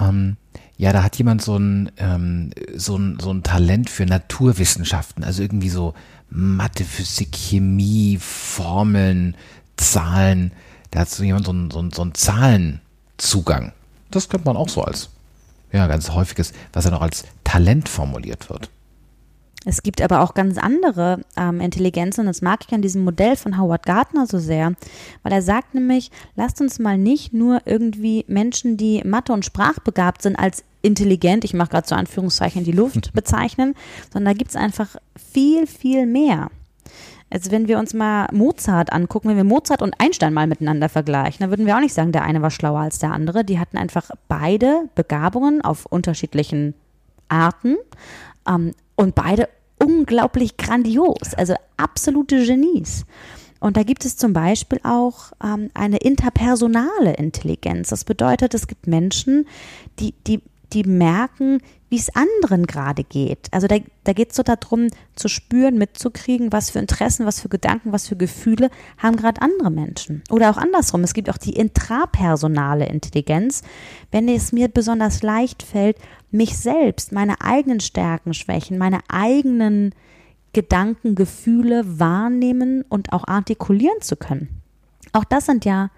ähm, ja, da hat jemand so ein, ähm, so ein, so ein Talent für Naturwissenschaften, also irgendwie so Mathe, Physik, Chemie, Formeln, Zahlen. Da hat so jemand so ein, so ein, so ein Zahlenzugang. Das könnte man auch so als, ja, ganz häufiges, was ja noch als Talent formuliert wird. Es gibt aber auch ganz andere ähm, Intelligenzen und das mag ich an diesem Modell von Howard Gardner so sehr, weil er sagt nämlich, lasst uns mal nicht nur irgendwie Menschen, die Mathe und Sprachbegabt sind, als intelligent, ich mache gerade so Anführungszeichen in die Luft, [LAUGHS] bezeichnen, sondern da gibt es einfach viel, viel mehr. Also wenn wir uns mal Mozart angucken, wenn wir Mozart und Einstein mal miteinander vergleichen, dann würden wir auch nicht sagen, der eine war schlauer als der andere. Die hatten einfach beide Begabungen auf unterschiedlichen Arten. Ähm, und beide unglaublich grandios, also absolute Genies. Und da gibt es zum Beispiel auch ähm, eine interpersonale Intelligenz. Das bedeutet, es gibt Menschen, die, die, die merken, wie es anderen gerade geht. Also da, da geht es so darum, zu spüren, mitzukriegen, was für Interessen, was für Gedanken, was für Gefühle haben gerade andere Menschen. Oder auch andersrum. Es gibt auch die intrapersonale Intelligenz. Wenn es mir besonders leicht fällt, mich selbst, meine eigenen Stärken, Schwächen, meine eigenen Gedanken, Gefühle wahrnehmen und auch artikulieren zu können. Auch das sind ja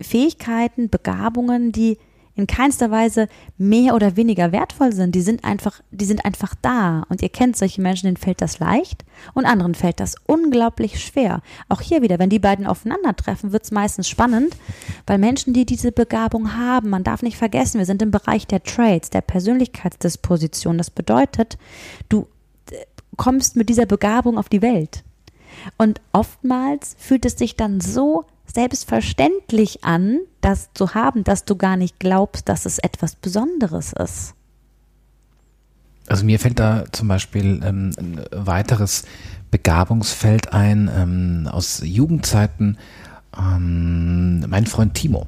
Fähigkeiten, Begabungen, die in keinster Weise mehr oder weniger wertvoll sind. Die sind einfach, die sind einfach da. Und ihr kennt solche Menschen, denen fällt das leicht und anderen fällt das unglaublich schwer. Auch hier wieder, wenn die beiden aufeinandertreffen, wird es meistens spannend, weil Menschen, die diese Begabung haben, man darf nicht vergessen, wir sind im Bereich der Trades, der Persönlichkeitsdisposition. Das bedeutet, du äh, kommst mit dieser Begabung auf die Welt. Und oftmals fühlt es sich dann so selbstverständlich an, das zu haben, dass du gar nicht glaubst, dass es etwas Besonderes ist. Also mir fällt da zum Beispiel ähm, ein weiteres Begabungsfeld ein ähm, aus Jugendzeiten. Ähm, mein Freund Timo.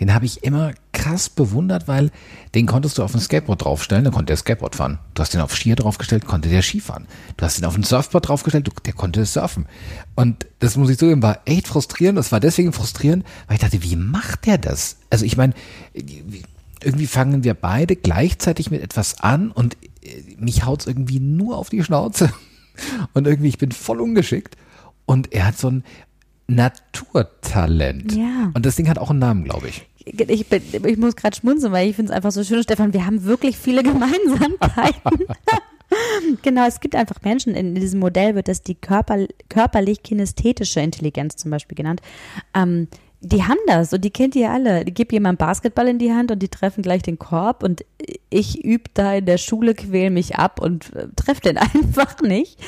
Den habe ich immer krass bewundert, weil den konntest du auf ein Skateboard draufstellen, dann konnte er Skateboard fahren. Du hast den auf Skier draufgestellt, konnte der Skifahren. Du hast den auf ein Surfboard draufgestellt, der konnte surfen. Und das muss ich zugeben, war echt frustrierend. Das war deswegen frustrierend, weil ich dachte, wie macht der das? Also ich meine, irgendwie fangen wir beide gleichzeitig mit etwas an und äh, mich haut's irgendwie nur auf die Schnauze. [LAUGHS] Und irgendwie, ich bin voll ungeschickt. Und er hat so ein, Naturtalent. Ja. Und das Ding hat auch einen Namen, glaube ich. Ich, bin, ich muss gerade schmunzeln, weil ich finde es einfach so schön, Stefan. Wir haben wirklich viele [LAUGHS] Gemeinsamkeiten. [LAUGHS] genau, es gibt einfach Menschen, in diesem Modell wird das die körper, körperlich-kinästhetische Intelligenz zum Beispiel genannt. Ähm, die haben das und die kennt ihr alle. Die gibt jemand Basketball in die Hand und die treffen gleich den Korb und ich übe da in der Schule, quäl mich ab und äh, treffe den [LAUGHS] einfach nicht.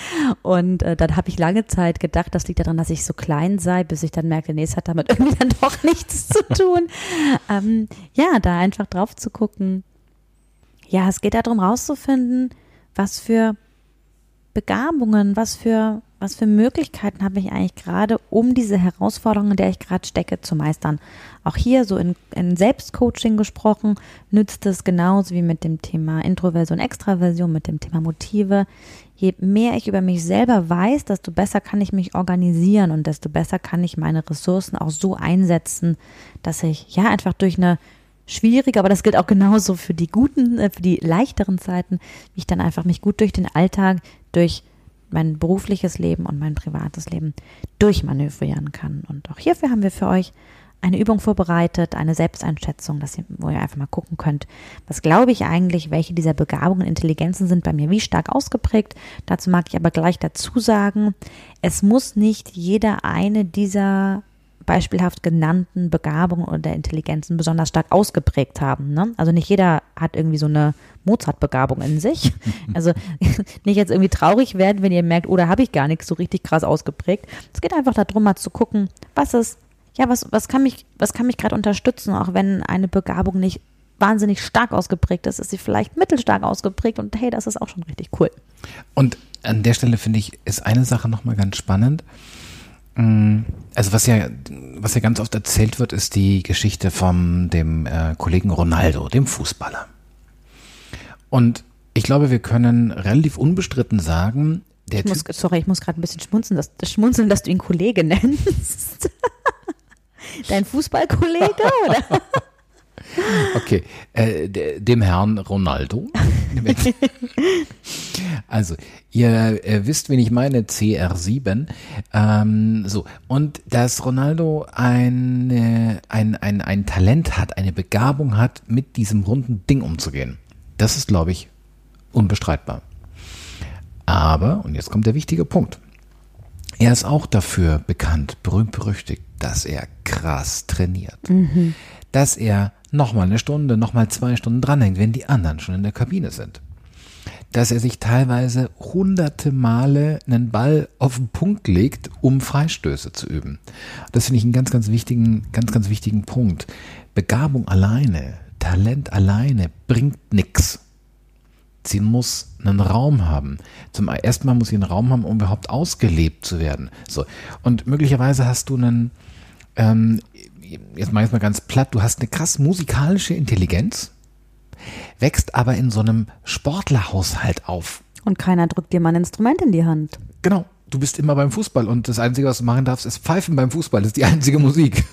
Und äh, dann habe ich lange Zeit gedacht, das liegt daran, dass ich so klein sei, bis ich dann merkte, nee, es hat damit [LAUGHS] irgendwie dann doch nichts zu tun. ähm, ja, da einfach drauf zu gucken. Ja, es geht darum rauszufinden, was für Begabungen, was für was für Möglichkeiten habe ich eigentlich gerade, um diese Herausforderungen, in der ich gerade stecke, zu meistern? Auch hier so in, in Selbstcoaching gesprochen, nützt es genauso wie mit dem Thema Introversion, Extraversion, mit dem Thema Motive. Je mehr ich über mich selber weiß, desto besser kann ich mich organisieren und desto besser kann ich meine Ressourcen auch so einsetzen, dass ich ja einfach durch eine schwierige, aber das gilt auch genauso für die guten, äh, für die leichteren Zeiten, wie ich dann einfach mich gut durch den Alltag, durch mein berufliches Leben und mein privates Leben durchmanövrieren kann. Und auch hierfür haben wir für euch eine Übung vorbereitet, eine Selbsteinschätzung, dass ihr, wo ihr einfach mal gucken könnt, was glaube ich eigentlich, welche dieser Begabungen, Intelligenzen sind bei mir wie stark ausgeprägt. Dazu mag ich aber gleich dazu sagen, es muss nicht jeder eine dieser beispielhaft genannten Begabungen oder Intelligenzen besonders stark ausgeprägt haben. Ne? Also nicht jeder hat irgendwie so eine Mozart-Begabung in sich. [LAUGHS] Also [LAUGHS] nicht jetzt irgendwie traurig werden, wenn ihr merkt, oh, da habe ich gar nichts so richtig krass ausgeprägt. Es geht einfach darum, mal zu gucken, was ist, ja, was, was kann mich, was kann mich gerade unterstützen, auch wenn eine Begabung nicht wahnsinnig stark ausgeprägt ist, ist sie vielleicht mittelstark ausgeprägt und hey, das ist auch schon richtig cool. Und an der Stelle finde ich, ist eine Sache nochmal ganz spannend. Mm, also was ja, was ja ganz oft erzählt wird, ist die Geschichte von dem äh, Kollegen Ronaldo, dem Fußballer. Und ich glaube, wir können relativ unbestritten sagen, der ich muss, sorry, ich muss gerade ein bisschen schmunzeln, dass, das schmunzeln, dass du ihn Kollege nennst. [LAUGHS] Dein Fußballkollege, oder? [LAUGHS] Okay, äh, dem Herrn Ronaldo. [LAUGHS] also, ihr äh, wisst, wen ich meine, CR7. Ähm, so, und dass Ronaldo ein, äh, ein, ein, ein Talent hat, eine Begabung hat, mit diesem runden Ding umzugehen. Das ist, glaube ich, unbestreitbar. Aber, und jetzt kommt der wichtige Punkt. Er ist auch dafür bekannt, berühmt berüchtigt, dass er krass trainiert. Mhm. Dass er nochmal eine Stunde, nochmal zwei Stunden dranhängt, wenn die anderen schon in der Kabine sind. Dass er sich teilweise hunderte Male einen Ball auf den Punkt legt, um Freistöße zu üben. Das finde ich einen ganz, ganz wichtigen, ganz, ganz wichtigen Punkt. Begabung alleine, Talent alleine bringt nichts. Sie muss einen Raum haben. Zum ersten Mal muss sie einen Raum haben, um überhaupt ausgelebt zu werden. So. Und möglicherweise hast du einen, ähm, jetzt mache ich es mal ganz platt, du hast eine krass musikalische Intelligenz, wächst aber in so einem Sportlerhaushalt auf. Und keiner drückt dir mal ein Instrument in die Hand. Genau. Du bist immer beim Fußball und das Einzige, was du machen darfst, ist pfeifen beim Fußball. Das ist die einzige Musik.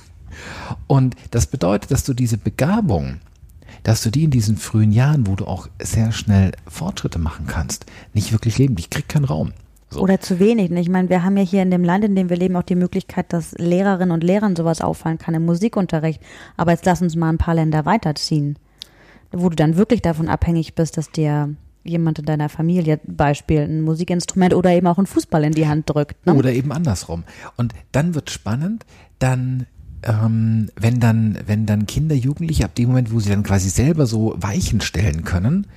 Und das bedeutet, dass du diese Begabung, dass du die in diesen frühen Jahren, wo du auch sehr schnell Fortschritte machen kannst, nicht wirklich leben. Die kriegt keinen Raum. So. Oder zu wenig. Ne? Ich meine, wir haben ja hier in dem Land, in dem wir leben, auch die Möglichkeit, dass Lehrerinnen und Lehrern sowas auffallen kann im Musikunterricht. Aber jetzt lass uns mal ein paar Länder weiterziehen, wo du dann wirklich davon abhängig bist, dass dir jemand in deiner Familie Beispiel ein Musikinstrument oder eben auch einen Fußball in die Hand drückt. Ne? Oder eben andersrum. Und dann wird spannend, dann ähm, wenn dann, wenn dann Kinder, Jugendliche ab dem Moment, wo sie dann quasi selber so Weichen stellen können,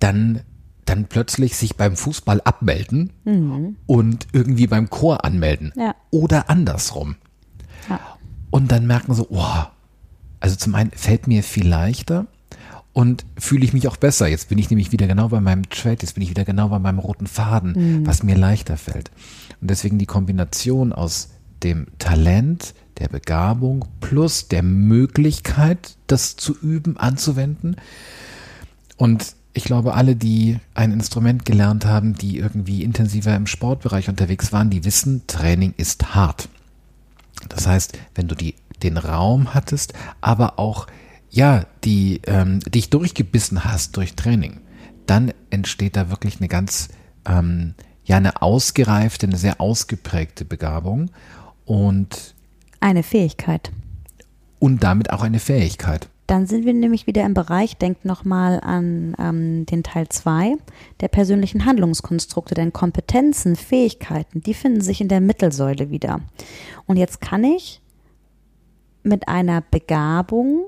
dann dann plötzlich sich beim Fußball abmelden mhm. und irgendwie beim Chor anmelden. Ja. Oder andersrum. Ja. Und dann merken so, oh, also zum einen fällt mir viel leichter und fühle ich mich auch besser. Jetzt bin ich nämlich wieder genau bei meinem Trade, jetzt bin ich wieder genau bei meinem roten Faden, mhm. was mir leichter fällt. Und deswegen die Kombination aus dem Talent, der Begabung plus der Möglichkeit, das zu üben, anzuwenden. Und ich glaube, alle, die ein Instrument gelernt haben, die irgendwie intensiver im Sportbereich unterwegs waren, die wissen, Training ist hart. Das heißt, wenn du die, den Raum hattest, aber auch ja, die ähm, dich durchgebissen hast durch Training, dann entsteht da wirklich eine ganz ähm, ja eine ausgereifte, eine sehr ausgeprägte Begabung und eine Fähigkeit. Und damit auch eine Fähigkeit. Dann sind wir nämlich wieder im Bereich, denkt nochmal an ähm, den Teil 2 der persönlichen Handlungskonstrukte, denn Kompetenzen, Fähigkeiten, die finden sich in der Mittelsäule wieder. Und jetzt kann ich mit einer Begabung,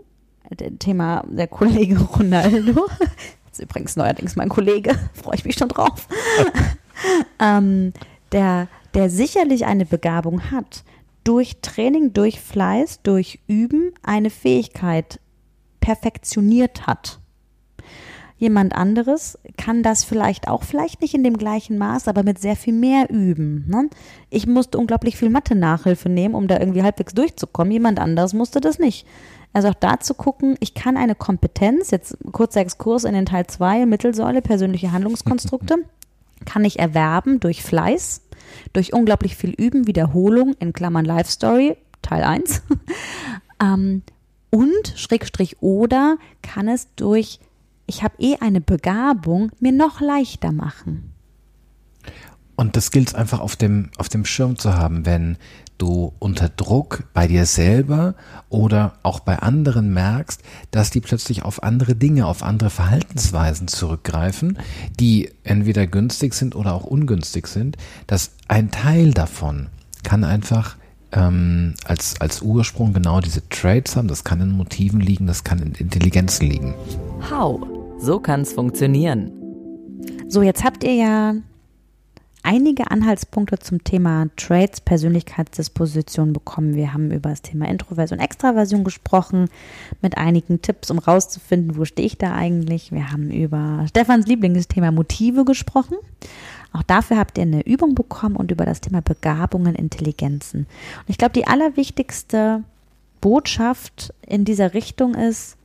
Thema der Kollege Ronaldo, [LAUGHS] ist übrigens neuerdings mein Kollege, [LAUGHS] freue ich mich schon drauf, [LAUGHS] ähm, der, der sicherlich eine Begabung hat, durch Training, durch Fleiß, durch Üben eine Fähigkeit perfektioniert hat. Jemand anderes kann das vielleicht auch, vielleicht nicht in dem gleichen Maß, aber mit sehr viel mehr üben. Ne? Ich musste unglaublich viel Mathe-Nachhilfe nehmen, um da irgendwie halbwegs durchzukommen. Jemand anderes musste das nicht. Also auch da zu gucken, ich kann eine Kompetenz, jetzt kurzer Exkurs in den Teil 2, Mittelsäule, persönliche Handlungskonstrukte, [LAUGHS] kann ich erwerben durch Fleiß, durch unglaublich viel Üben, Wiederholung, in Klammern Life Story, Teil 1. [LAUGHS] ähm, und Schrägstrich oder kann es durch, ich habe eh eine Begabung, mir noch leichter machen. Und das gilt es einfach auf dem, auf dem Schirm zu haben, wenn du unter Druck bei dir selber oder auch bei anderen merkst, dass die plötzlich auf andere Dinge, auf andere Verhaltensweisen zurückgreifen, die entweder günstig sind oder auch ungünstig sind, dass ein Teil davon kann einfach ähm, als, als Ursprung genau diese Traits haben. Das kann in Motiven liegen, das kann in Intelligenzen liegen. How? So kann es funktionieren. So, jetzt habt ihr ja einige Anhaltspunkte zum Thema Traits, Persönlichkeitsdisposition bekommen. Wir haben über das Thema Introversion, Extraversion gesprochen, mit einigen Tipps, um rauszufinden, wo stehe ich da eigentlich. Wir haben über Stefans Lieblingsthema Motive gesprochen. Auch dafür habt ihr eine Übung bekommen und über das Thema Begabungen, Intelligenzen. Und ich glaube, die allerwichtigste Botschaft in dieser Richtung ist,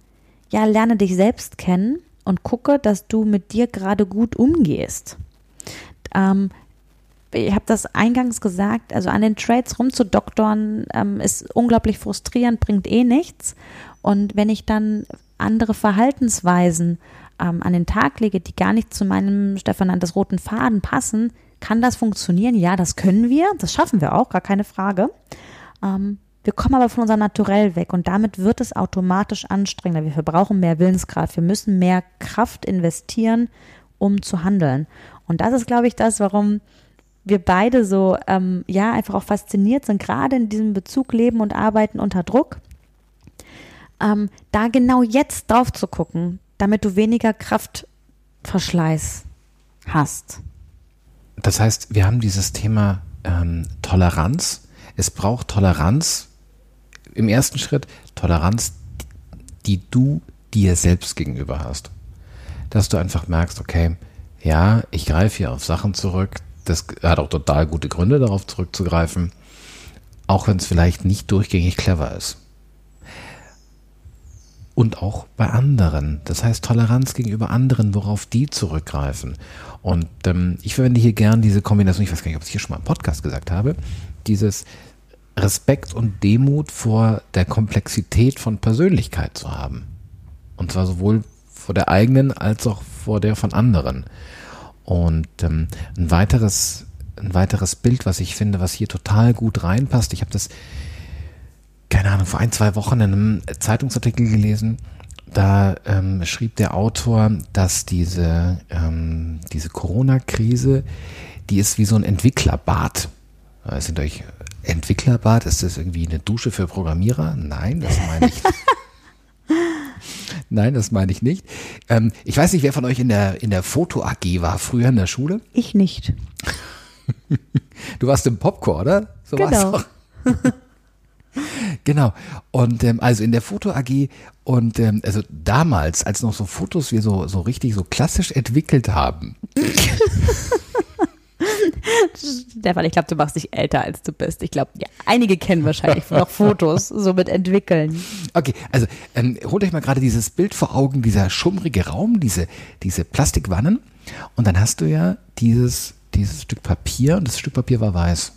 ja, lerne dich selbst kennen und gucke, dass du mit dir gerade gut umgehst. Ähm, ich habe das eingangs gesagt, also an den Trades rumzudoktoren ähm, ist unglaublich frustrierend, bringt eh nichts. Und wenn ich dann andere Verhaltensweisen ähm, an den Tag lege, die gar nicht zu meinem, Stefan nannte roten Faden passen, kann das funktionieren? Ja, das können wir, das schaffen wir auch, gar keine Frage. Ähm, wir kommen aber von unserem Naturell weg und damit wird es automatisch anstrengender. Wir verbrauchen mehr Willenskraft, wir müssen mehr Kraft investieren, um zu handeln. Und das ist, glaube ich, das, warum wir beide so, ähm, ja, einfach auch fasziniert sind, gerade in diesem Bezug Leben und Arbeiten unter Druck. Ähm, da genau jetzt drauf zu gucken, damit du weniger Kraftverschleiß hast. Das heißt, wir haben dieses Thema ähm, Toleranz. Es braucht Toleranz im ersten Schritt, Toleranz, die du dir selbst gegenüber hast. Dass du einfach merkst, okay, ja, ich greife hier auf Sachen zurück. Das hat auch total gute Gründe, darauf zurückzugreifen. Auch wenn es vielleicht nicht durchgängig clever ist und auch bei anderen. Das heißt Toleranz gegenüber anderen, worauf die zurückgreifen. Und ähm, ich verwende hier gern diese Kombination, ich weiß gar nicht, ob ich es hier schon mal im Podcast gesagt habe, dieses Respekt und Demut vor der Komplexität von Persönlichkeit zu haben. Und zwar sowohl vor der eigenen als auch vor der von anderen. Und ähm, ein weiteres ein weiteres Bild, was ich finde, was hier total gut reinpasst. Ich habe das keine Ahnung, vor ein, zwei Wochen in einem Zeitungsartikel gelesen, da ähm, schrieb der Autor, dass diese, ähm, diese Corona-Krise, die ist wie so ein Entwicklerbad. Sind euch Entwicklerbad, ist das irgendwie eine Dusche für Programmierer? Nein, das meine ich. [LAUGHS] Nein, das meine ich nicht. Ähm, ich weiß nicht, wer von euch in der, in der Foto AG war früher in der Schule? Ich nicht. [LAUGHS] Du warst im Popcorn, oder? So genau. war's doch. [LAUGHS] Genau. Und ähm, also in der Foto AG und ähm, also damals, als noch so Fotos wir so, so richtig so klassisch entwickelt haben. Stefan, ich glaube, du machst dich älter, als du bist. Ich glaube, ja, einige kennen wahrscheinlich noch Fotos [LAUGHS] so mit entwickeln. Okay, also ähm, holt euch mal gerade dieses Bild vor Augen, dieser schummrige Raum, diese, diese Plastikwannen. Und dann hast du ja dieses, dieses Stück Papier und das Stück Papier war weiß.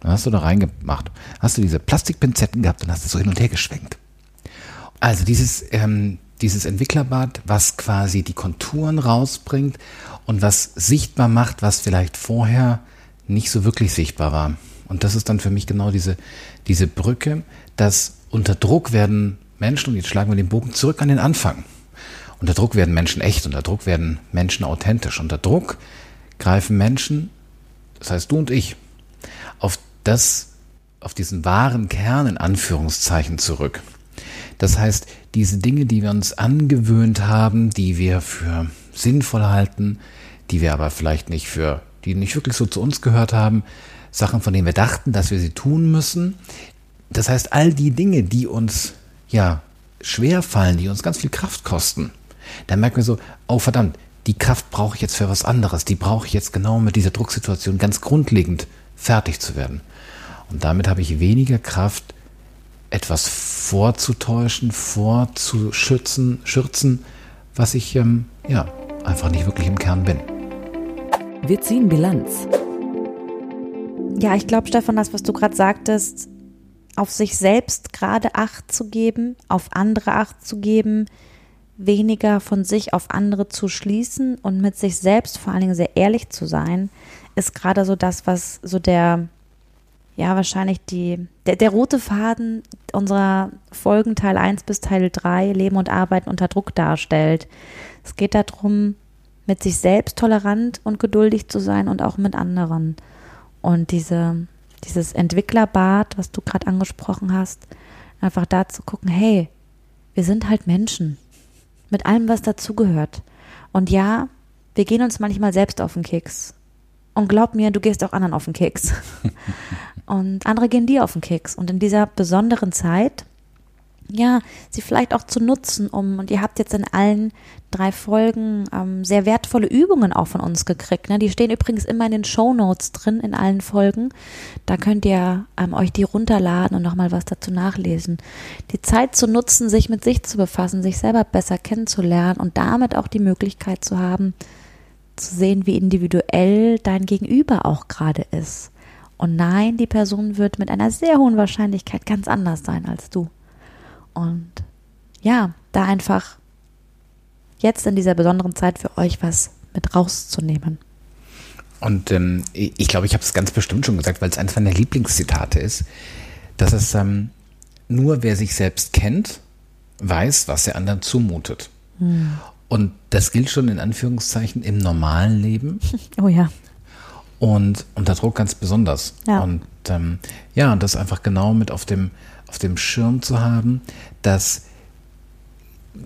Dann hast du da reingemacht. Hast du diese Plastikpinzetten gehabt und hast es so hin und her geschwenkt. Also dieses, ähm, dieses Entwicklerbad, was quasi die Konturen rausbringt und was sichtbar macht, was vielleicht vorher nicht so wirklich sichtbar war. Und das ist dann für mich genau diese, diese Brücke, dass unter Druck werden Menschen, und jetzt schlagen wir den Bogen zurück an den Anfang. Unter Druck werden Menschen echt, unter Druck werden Menschen authentisch. Unter Druck greifen Menschen, das heißt du und ich, das auf diesen wahren Kern in Anführungszeichen zurück. Das heißt, diese Dinge, die wir uns angewöhnt haben, die wir für sinnvoll halten, die wir aber vielleicht nicht für, die nicht wirklich so zu uns gehört haben, Sachen, von denen wir dachten, dass wir sie tun müssen. Das heißt, all die Dinge, die uns ja schwer fallen, die uns ganz viel Kraft kosten, da merken wir so, oh verdammt, die Kraft brauche ich jetzt für was anderes, die brauche ich jetzt genau mit dieser Drucksituation ganz grundlegend fertig zu werden. Und damit habe ich weniger Kraft, etwas vorzutäuschen, vorzuschützen, schürzen, was ich ähm, ja einfach nicht wirklich im Kern bin. Wir ziehen Bilanz. Ja, ich glaube, Stefan, das, was du gerade sagtest, auf sich selbst gerade Acht zu geben, auf andere Acht zu geben, weniger von sich auf andere zu schließen und mit sich selbst vor allen Dingen sehr ehrlich zu sein, ist gerade so das, was so der ja wahrscheinlich die, der, der rote Faden unserer Folgen Teil 1 bis Teil 3 Leben und Arbeiten unter Druck darstellt. Es geht darum, mit sich selbst tolerant und geduldig zu sein und auch mit anderen. Und diese, dieses Entwicklerbad, was du gerade angesprochen hast, einfach da zu gucken, hey, wir sind halt Menschen. Mit allem, was dazugehört. Und ja, wir gehen uns manchmal selbst auf den Keks. Und glaub mir, du gehst auch anderen auf den Keks. [LAUGHS] und andere gehen dir auf den Keks. Und in dieser besonderen Zeit ja, sie vielleicht auch zu nutzen, um, und ihr habt jetzt in allen drei Folgen ähm, sehr wertvolle Übungen auch von uns gekriegt. Ne? Die stehen übrigens immer in den Show Notes drin, in allen Folgen. Da könnt ihr ähm, euch die runterladen und nochmal was dazu nachlesen. Die Zeit zu nutzen, sich mit sich zu befassen, sich selber besser kennenzulernen und damit auch die Möglichkeit zu haben, zu sehen, wie individuell dein Gegenüber auch gerade ist. Und nein, die Person wird mit einer sehr hohen Wahrscheinlichkeit ganz anders sein als du. Und ja, da einfach jetzt in dieser besonderen Zeit für euch was mit rauszunehmen. Und ähm, ich glaube, ich habe es ganz bestimmt schon gesagt, weil es eines meiner Lieblingszitate ist, dass es ähm, nur wer sich selbst kennt, weiß, was er anderen zumutet. Hm. Und das gilt schon in Anführungszeichen im normalen Leben. [LAUGHS] Oh ja. Und unter Druck ganz besonders. Ja. Und ähm, ja, und das einfach genau mit auf dem, auf dem Schirm zu haben, dass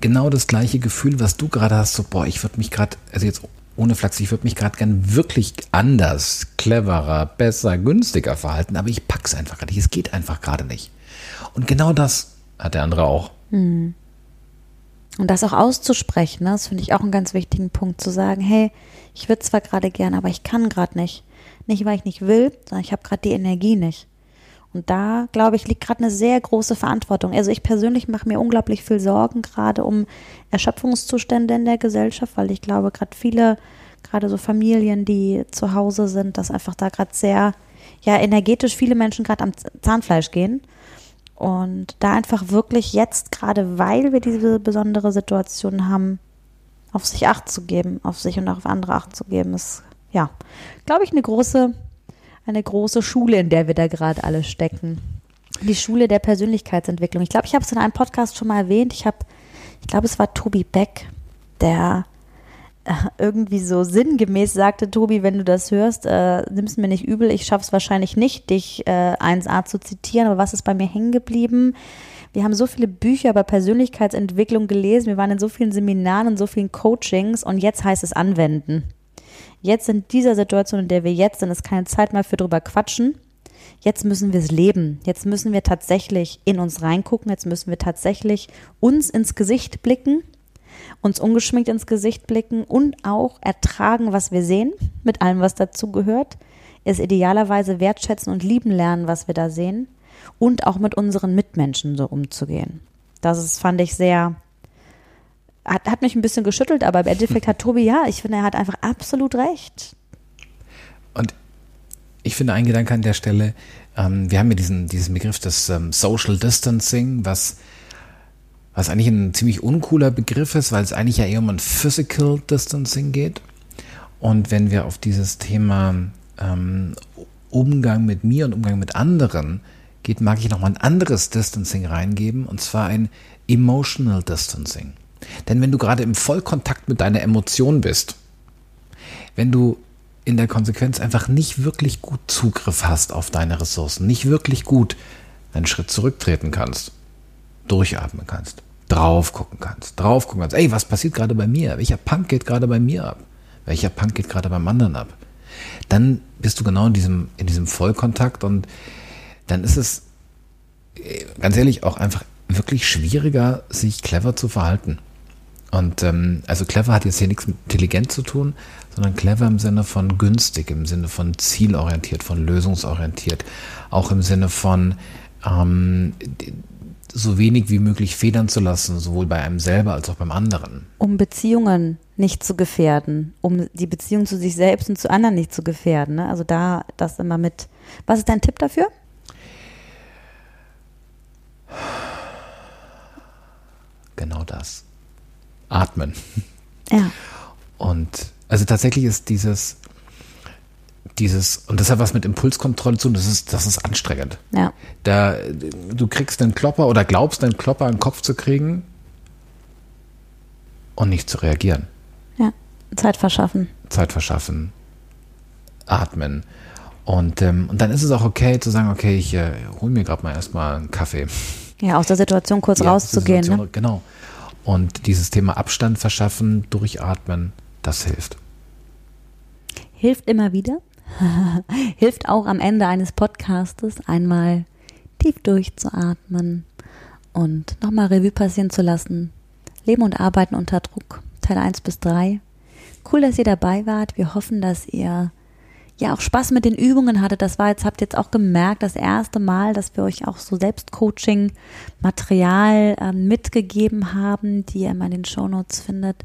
genau das gleiche Gefühl, was du gerade hast, so, boah, ich würde mich gerade, also jetzt ohne Flachs, ich würde mich gerade gern wirklich anders, cleverer, besser, günstiger verhalten, aber ich pack's einfach gerade nicht. Es geht einfach gerade nicht. Und genau das hat der andere auch. Hm. Und das auch auszusprechen, ne? das finde ich auch einen ganz wichtigen Punkt, zu sagen, hey, ich würde zwar gerade gern, aber ich kann gerade nicht. Nicht, weil ich nicht will, sondern ich habe gerade die Energie nicht. Und da, glaube ich, liegt gerade eine sehr große Verantwortung. Also ich persönlich mache mir unglaublich viel Sorgen gerade um Erschöpfungszustände in der Gesellschaft, weil ich glaube, gerade viele, gerade so Familien, die zu Hause sind, dass einfach da gerade sehr, ja, energetisch viele Menschen gerade am Zahnfleisch gehen. Und da einfach wirklich jetzt, gerade weil wir diese besondere Situation haben, auf sich Acht zu geben, auf sich und auch auf andere Acht zu geben, ist, ja, glaube ich, eine große eine große Schule, in der wir da gerade alle stecken. Die Schule der Persönlichkeitsentwicklung. Ich glaube, ich habe es in einem Podcast schon mal erwähnt. Ich habe, ich glaube, es war Tobi Beck, der [LAUGHS] irgendwie so sinngemäß sagte, Tobi, wenn du das hörst, äh, nimm's mir nicht übel, ich schaffe es wahrscheinlich nicht, dich äh, 1a zu zitieren, aber was ist bei mir hängen geblieben? Wir haben so viele Bücher über Persönlichkeitsentwicklung gelesen, wir waren in so vielen Seminaren und so vielen Coachings und jetzt heißt es anwenden. Jetzt in dieser Situation, in der wir jetzt sind, ist keine Zeit mehr für drüber quatschen. Jetzt müssen wir es leben. Jetzt müssen wir tatsächlich in uns reingucken. Jetzt müssen wir tatsächlich uns ins Gesicht blicken, uns ungeschminkt ins Gesicht blicken und auch ertragen, was wir sehen, mit allem, was dazu gehört. Es idealerweise wertschätzen und lieben lernen, was wir da sehen und auch mit unseren Mitmenschen so umzugehen. Das ist, fand ich sehr hat, hat mich ein bisschen geschüttelt, aber im Endeffekt hat [LAUGHS] Tobi, ja, ich finde, er hat einfach absolut recht. Und ich finde ein Gedanke an der Stelle, ähm, wir haben ja diesen, diesen Begriff des ähm, Social Distancing, was, was eigentlich ein ziemlich uncooler Begriff ist, weil es eigentlich ja eher um ein Physical Distancing geht. Und wenn wir auf dieses Thema ähm, Umgang mit mir und Umgang mit anderen geht, mag ich nochmal ein anderes Distancing reingeben, und zwar ein Emotional Distancing. Denn wenn du gerade im Vollkontakt mit deiner Emotion bist, wenn du in der Konsequenz einfach nicht wirklich gut Zugriff hast auf deine Ressourcen, nicht wirklich gut einen Schritt zurücktreten kannst, durchatmen kannst, drauf gucken kannst, drauf gucken kannst, ey, was passiert gerade bei mir? Welcher Punk geht gerade bei mir ab? Welcher Punk geht gerade beim anderen ab? Dann bist du genau in diesem, in diesem Vollkontakt und dann ist es äh, ganz ehrlich auch einfach wirklich schwieriger, sich clever zu verhalten. Und ähm, also clever hat jetzt hier nichts mit intelligent zu tun, sondern clever im Sinne von günstig, im Sinne von zielorientiert, von lösungsorientiert, auch im Sinne von ähm, so wenig wie möglich federn zu lassen, sowohl bei einem selber als auch beim anderen. Um Beziehungen nicht zu gefährden, um die Beziehung zu sich selbst und zu anderen nicht zu gefährden. Ne? Also da das immer mit. Was ist dein Tipp dafür? Genau das atmen. Ja. Und also tatsächlich ist dieses dieses, und das hat was mit Impulskontrolle zu tun, das ist, das ist anstrengend. Ja. Da, du kriegst einen Klopper oder glaubst, einen Klopper in den Kopf zu kriegen und nicht zu reagieren. Ja. Zeit verschaffen. Zeit verschaffen, atmen. Und, ähm, und dann ist es auch okay zu sagen, okay, ich äh, hole mir gerade mal erstmal einen Kaffee. Ja, aus der Situation kurz Ja, rauszugehen. diese Ne? Situation, Genau. Und dieses Thema Abstand verschaffen, durchatmen, das hilft. Hilft immer wieder. [LAUGHS] Hilft auch am Ende eines Podcastes einmal tief durchzuatmen und nochmal Revue passieren zu lassen. Leben und Arbeiten unter Druck, Teil 1 bis 3. Cool, dass ihr dabei wart. Wir hoffen, dass ihr ja auch Spaß mit den Übungen hattet. Das war jetzt, habt ihr jetzt auch gemerkt, das erste Mal, dass wir euch auch so Selbstcoaching-Material äh, mitgegeben haben, die ihr immer in den Shownotes findet,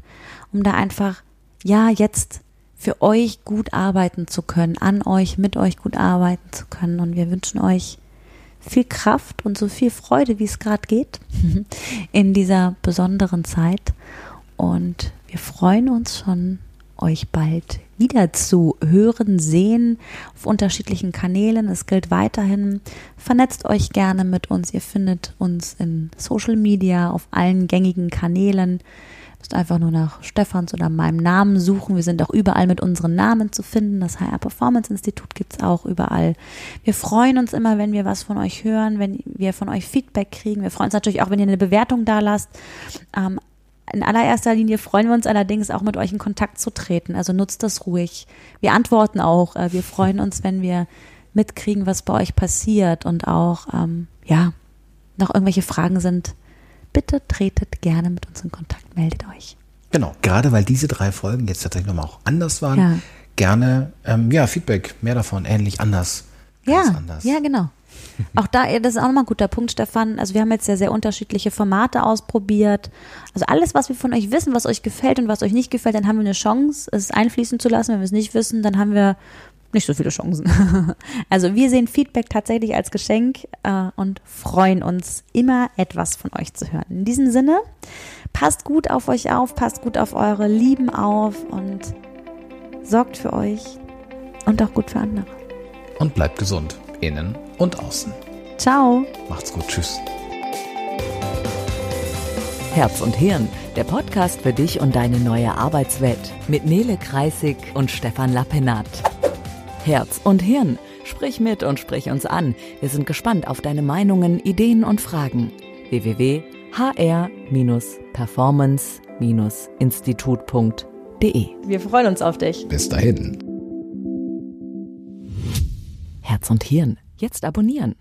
um da einfach, ja, jetzt für euch gut arbeiten zu können, an euch, mit euch gut arbeiten zu können. Und wir wünschen euch viel Kraft und so viel Freude, wie es gerade geht, [LAUGHS] in dieser besonderen Zeit. Und wir freuen uns schon, euch bald wieder zu hören, sehen auf unterschiedlichen Kanälen. Es gilt weiterhin, vernetzt euch gerne mit uns. Ihr findet uns in Social Media, auf allen gängigen Kanälen. Müsst einfach nur nach Stefans oder meinem Namen suchen. Wir sind auch überall mit unseren Namen zu finden. Das HR Performance Institut gibt's auch überall. Wir freuen uns immer, wenn wir was von euch hören, wenn wir von euch Feedback kriegen. Wir freuen uns natürlich auch, wenn ihr eine Bewertung da lasst. Ähm, in allererster Linie freuen wir uns allerdings auch mit euch in Kontakt zu treten. Also nutzt das ruhig. Wir antworten auch. Äh, Wir freuen uns, wenn wir mitkriegen, was bei euch passiert und auch, ähm, ja, noch irgendwelche Fragen sind. Bitte tretet gerne mit uns in Kontakt. Meldet euch. Genau. Gerade weil diese drei Folgen jetzt tatsächlich nochmal auch anders waren, Ja. gerne, ähm, ja, Feedback, mehr davon, ähnlich, anders. Ja, anders. ja, genau. [LAUGHS] Auch da, das ist auch nochmal ein guter Punkt, Stefan. Also wir haben jetzt ja sehr unterschiedliche Formate ausprobiert. Also alles, was wir von euch wissen, was euch gefällt und was euch nicht gefällt, dann haben wir eine Chance, es einfließen zu lassen. Wenn wir es nicht wissen, dann haben wir nicht so viele Chancen. [LAUGHS] Also wir sehen Feedback tatsächlich als Geschenk äh, und freuen uns immer etwas von euch zu hören. In diesem Sinne, passt gut auf euch auf, passt gut auf eure Lieben auf und sorgt für euch und auch gut für andere. Und bleibt gesund, innen und außen. Ciao. Macht's gut, tschüss. Herz und Hirn, der Podcast für dich und deine neue Arbeitswelt mit Nele Kreisig und Stefan Lappenat. Herz und Hirn, sprich mit und sprich uns an. Wir sind gespannt auf deine Meinungen, Ideen und Fragen. www.hr-performance-institut.de Wir freuen uns auf dich. Bis dahin. Herz und Hirn, jetzt abonnieren.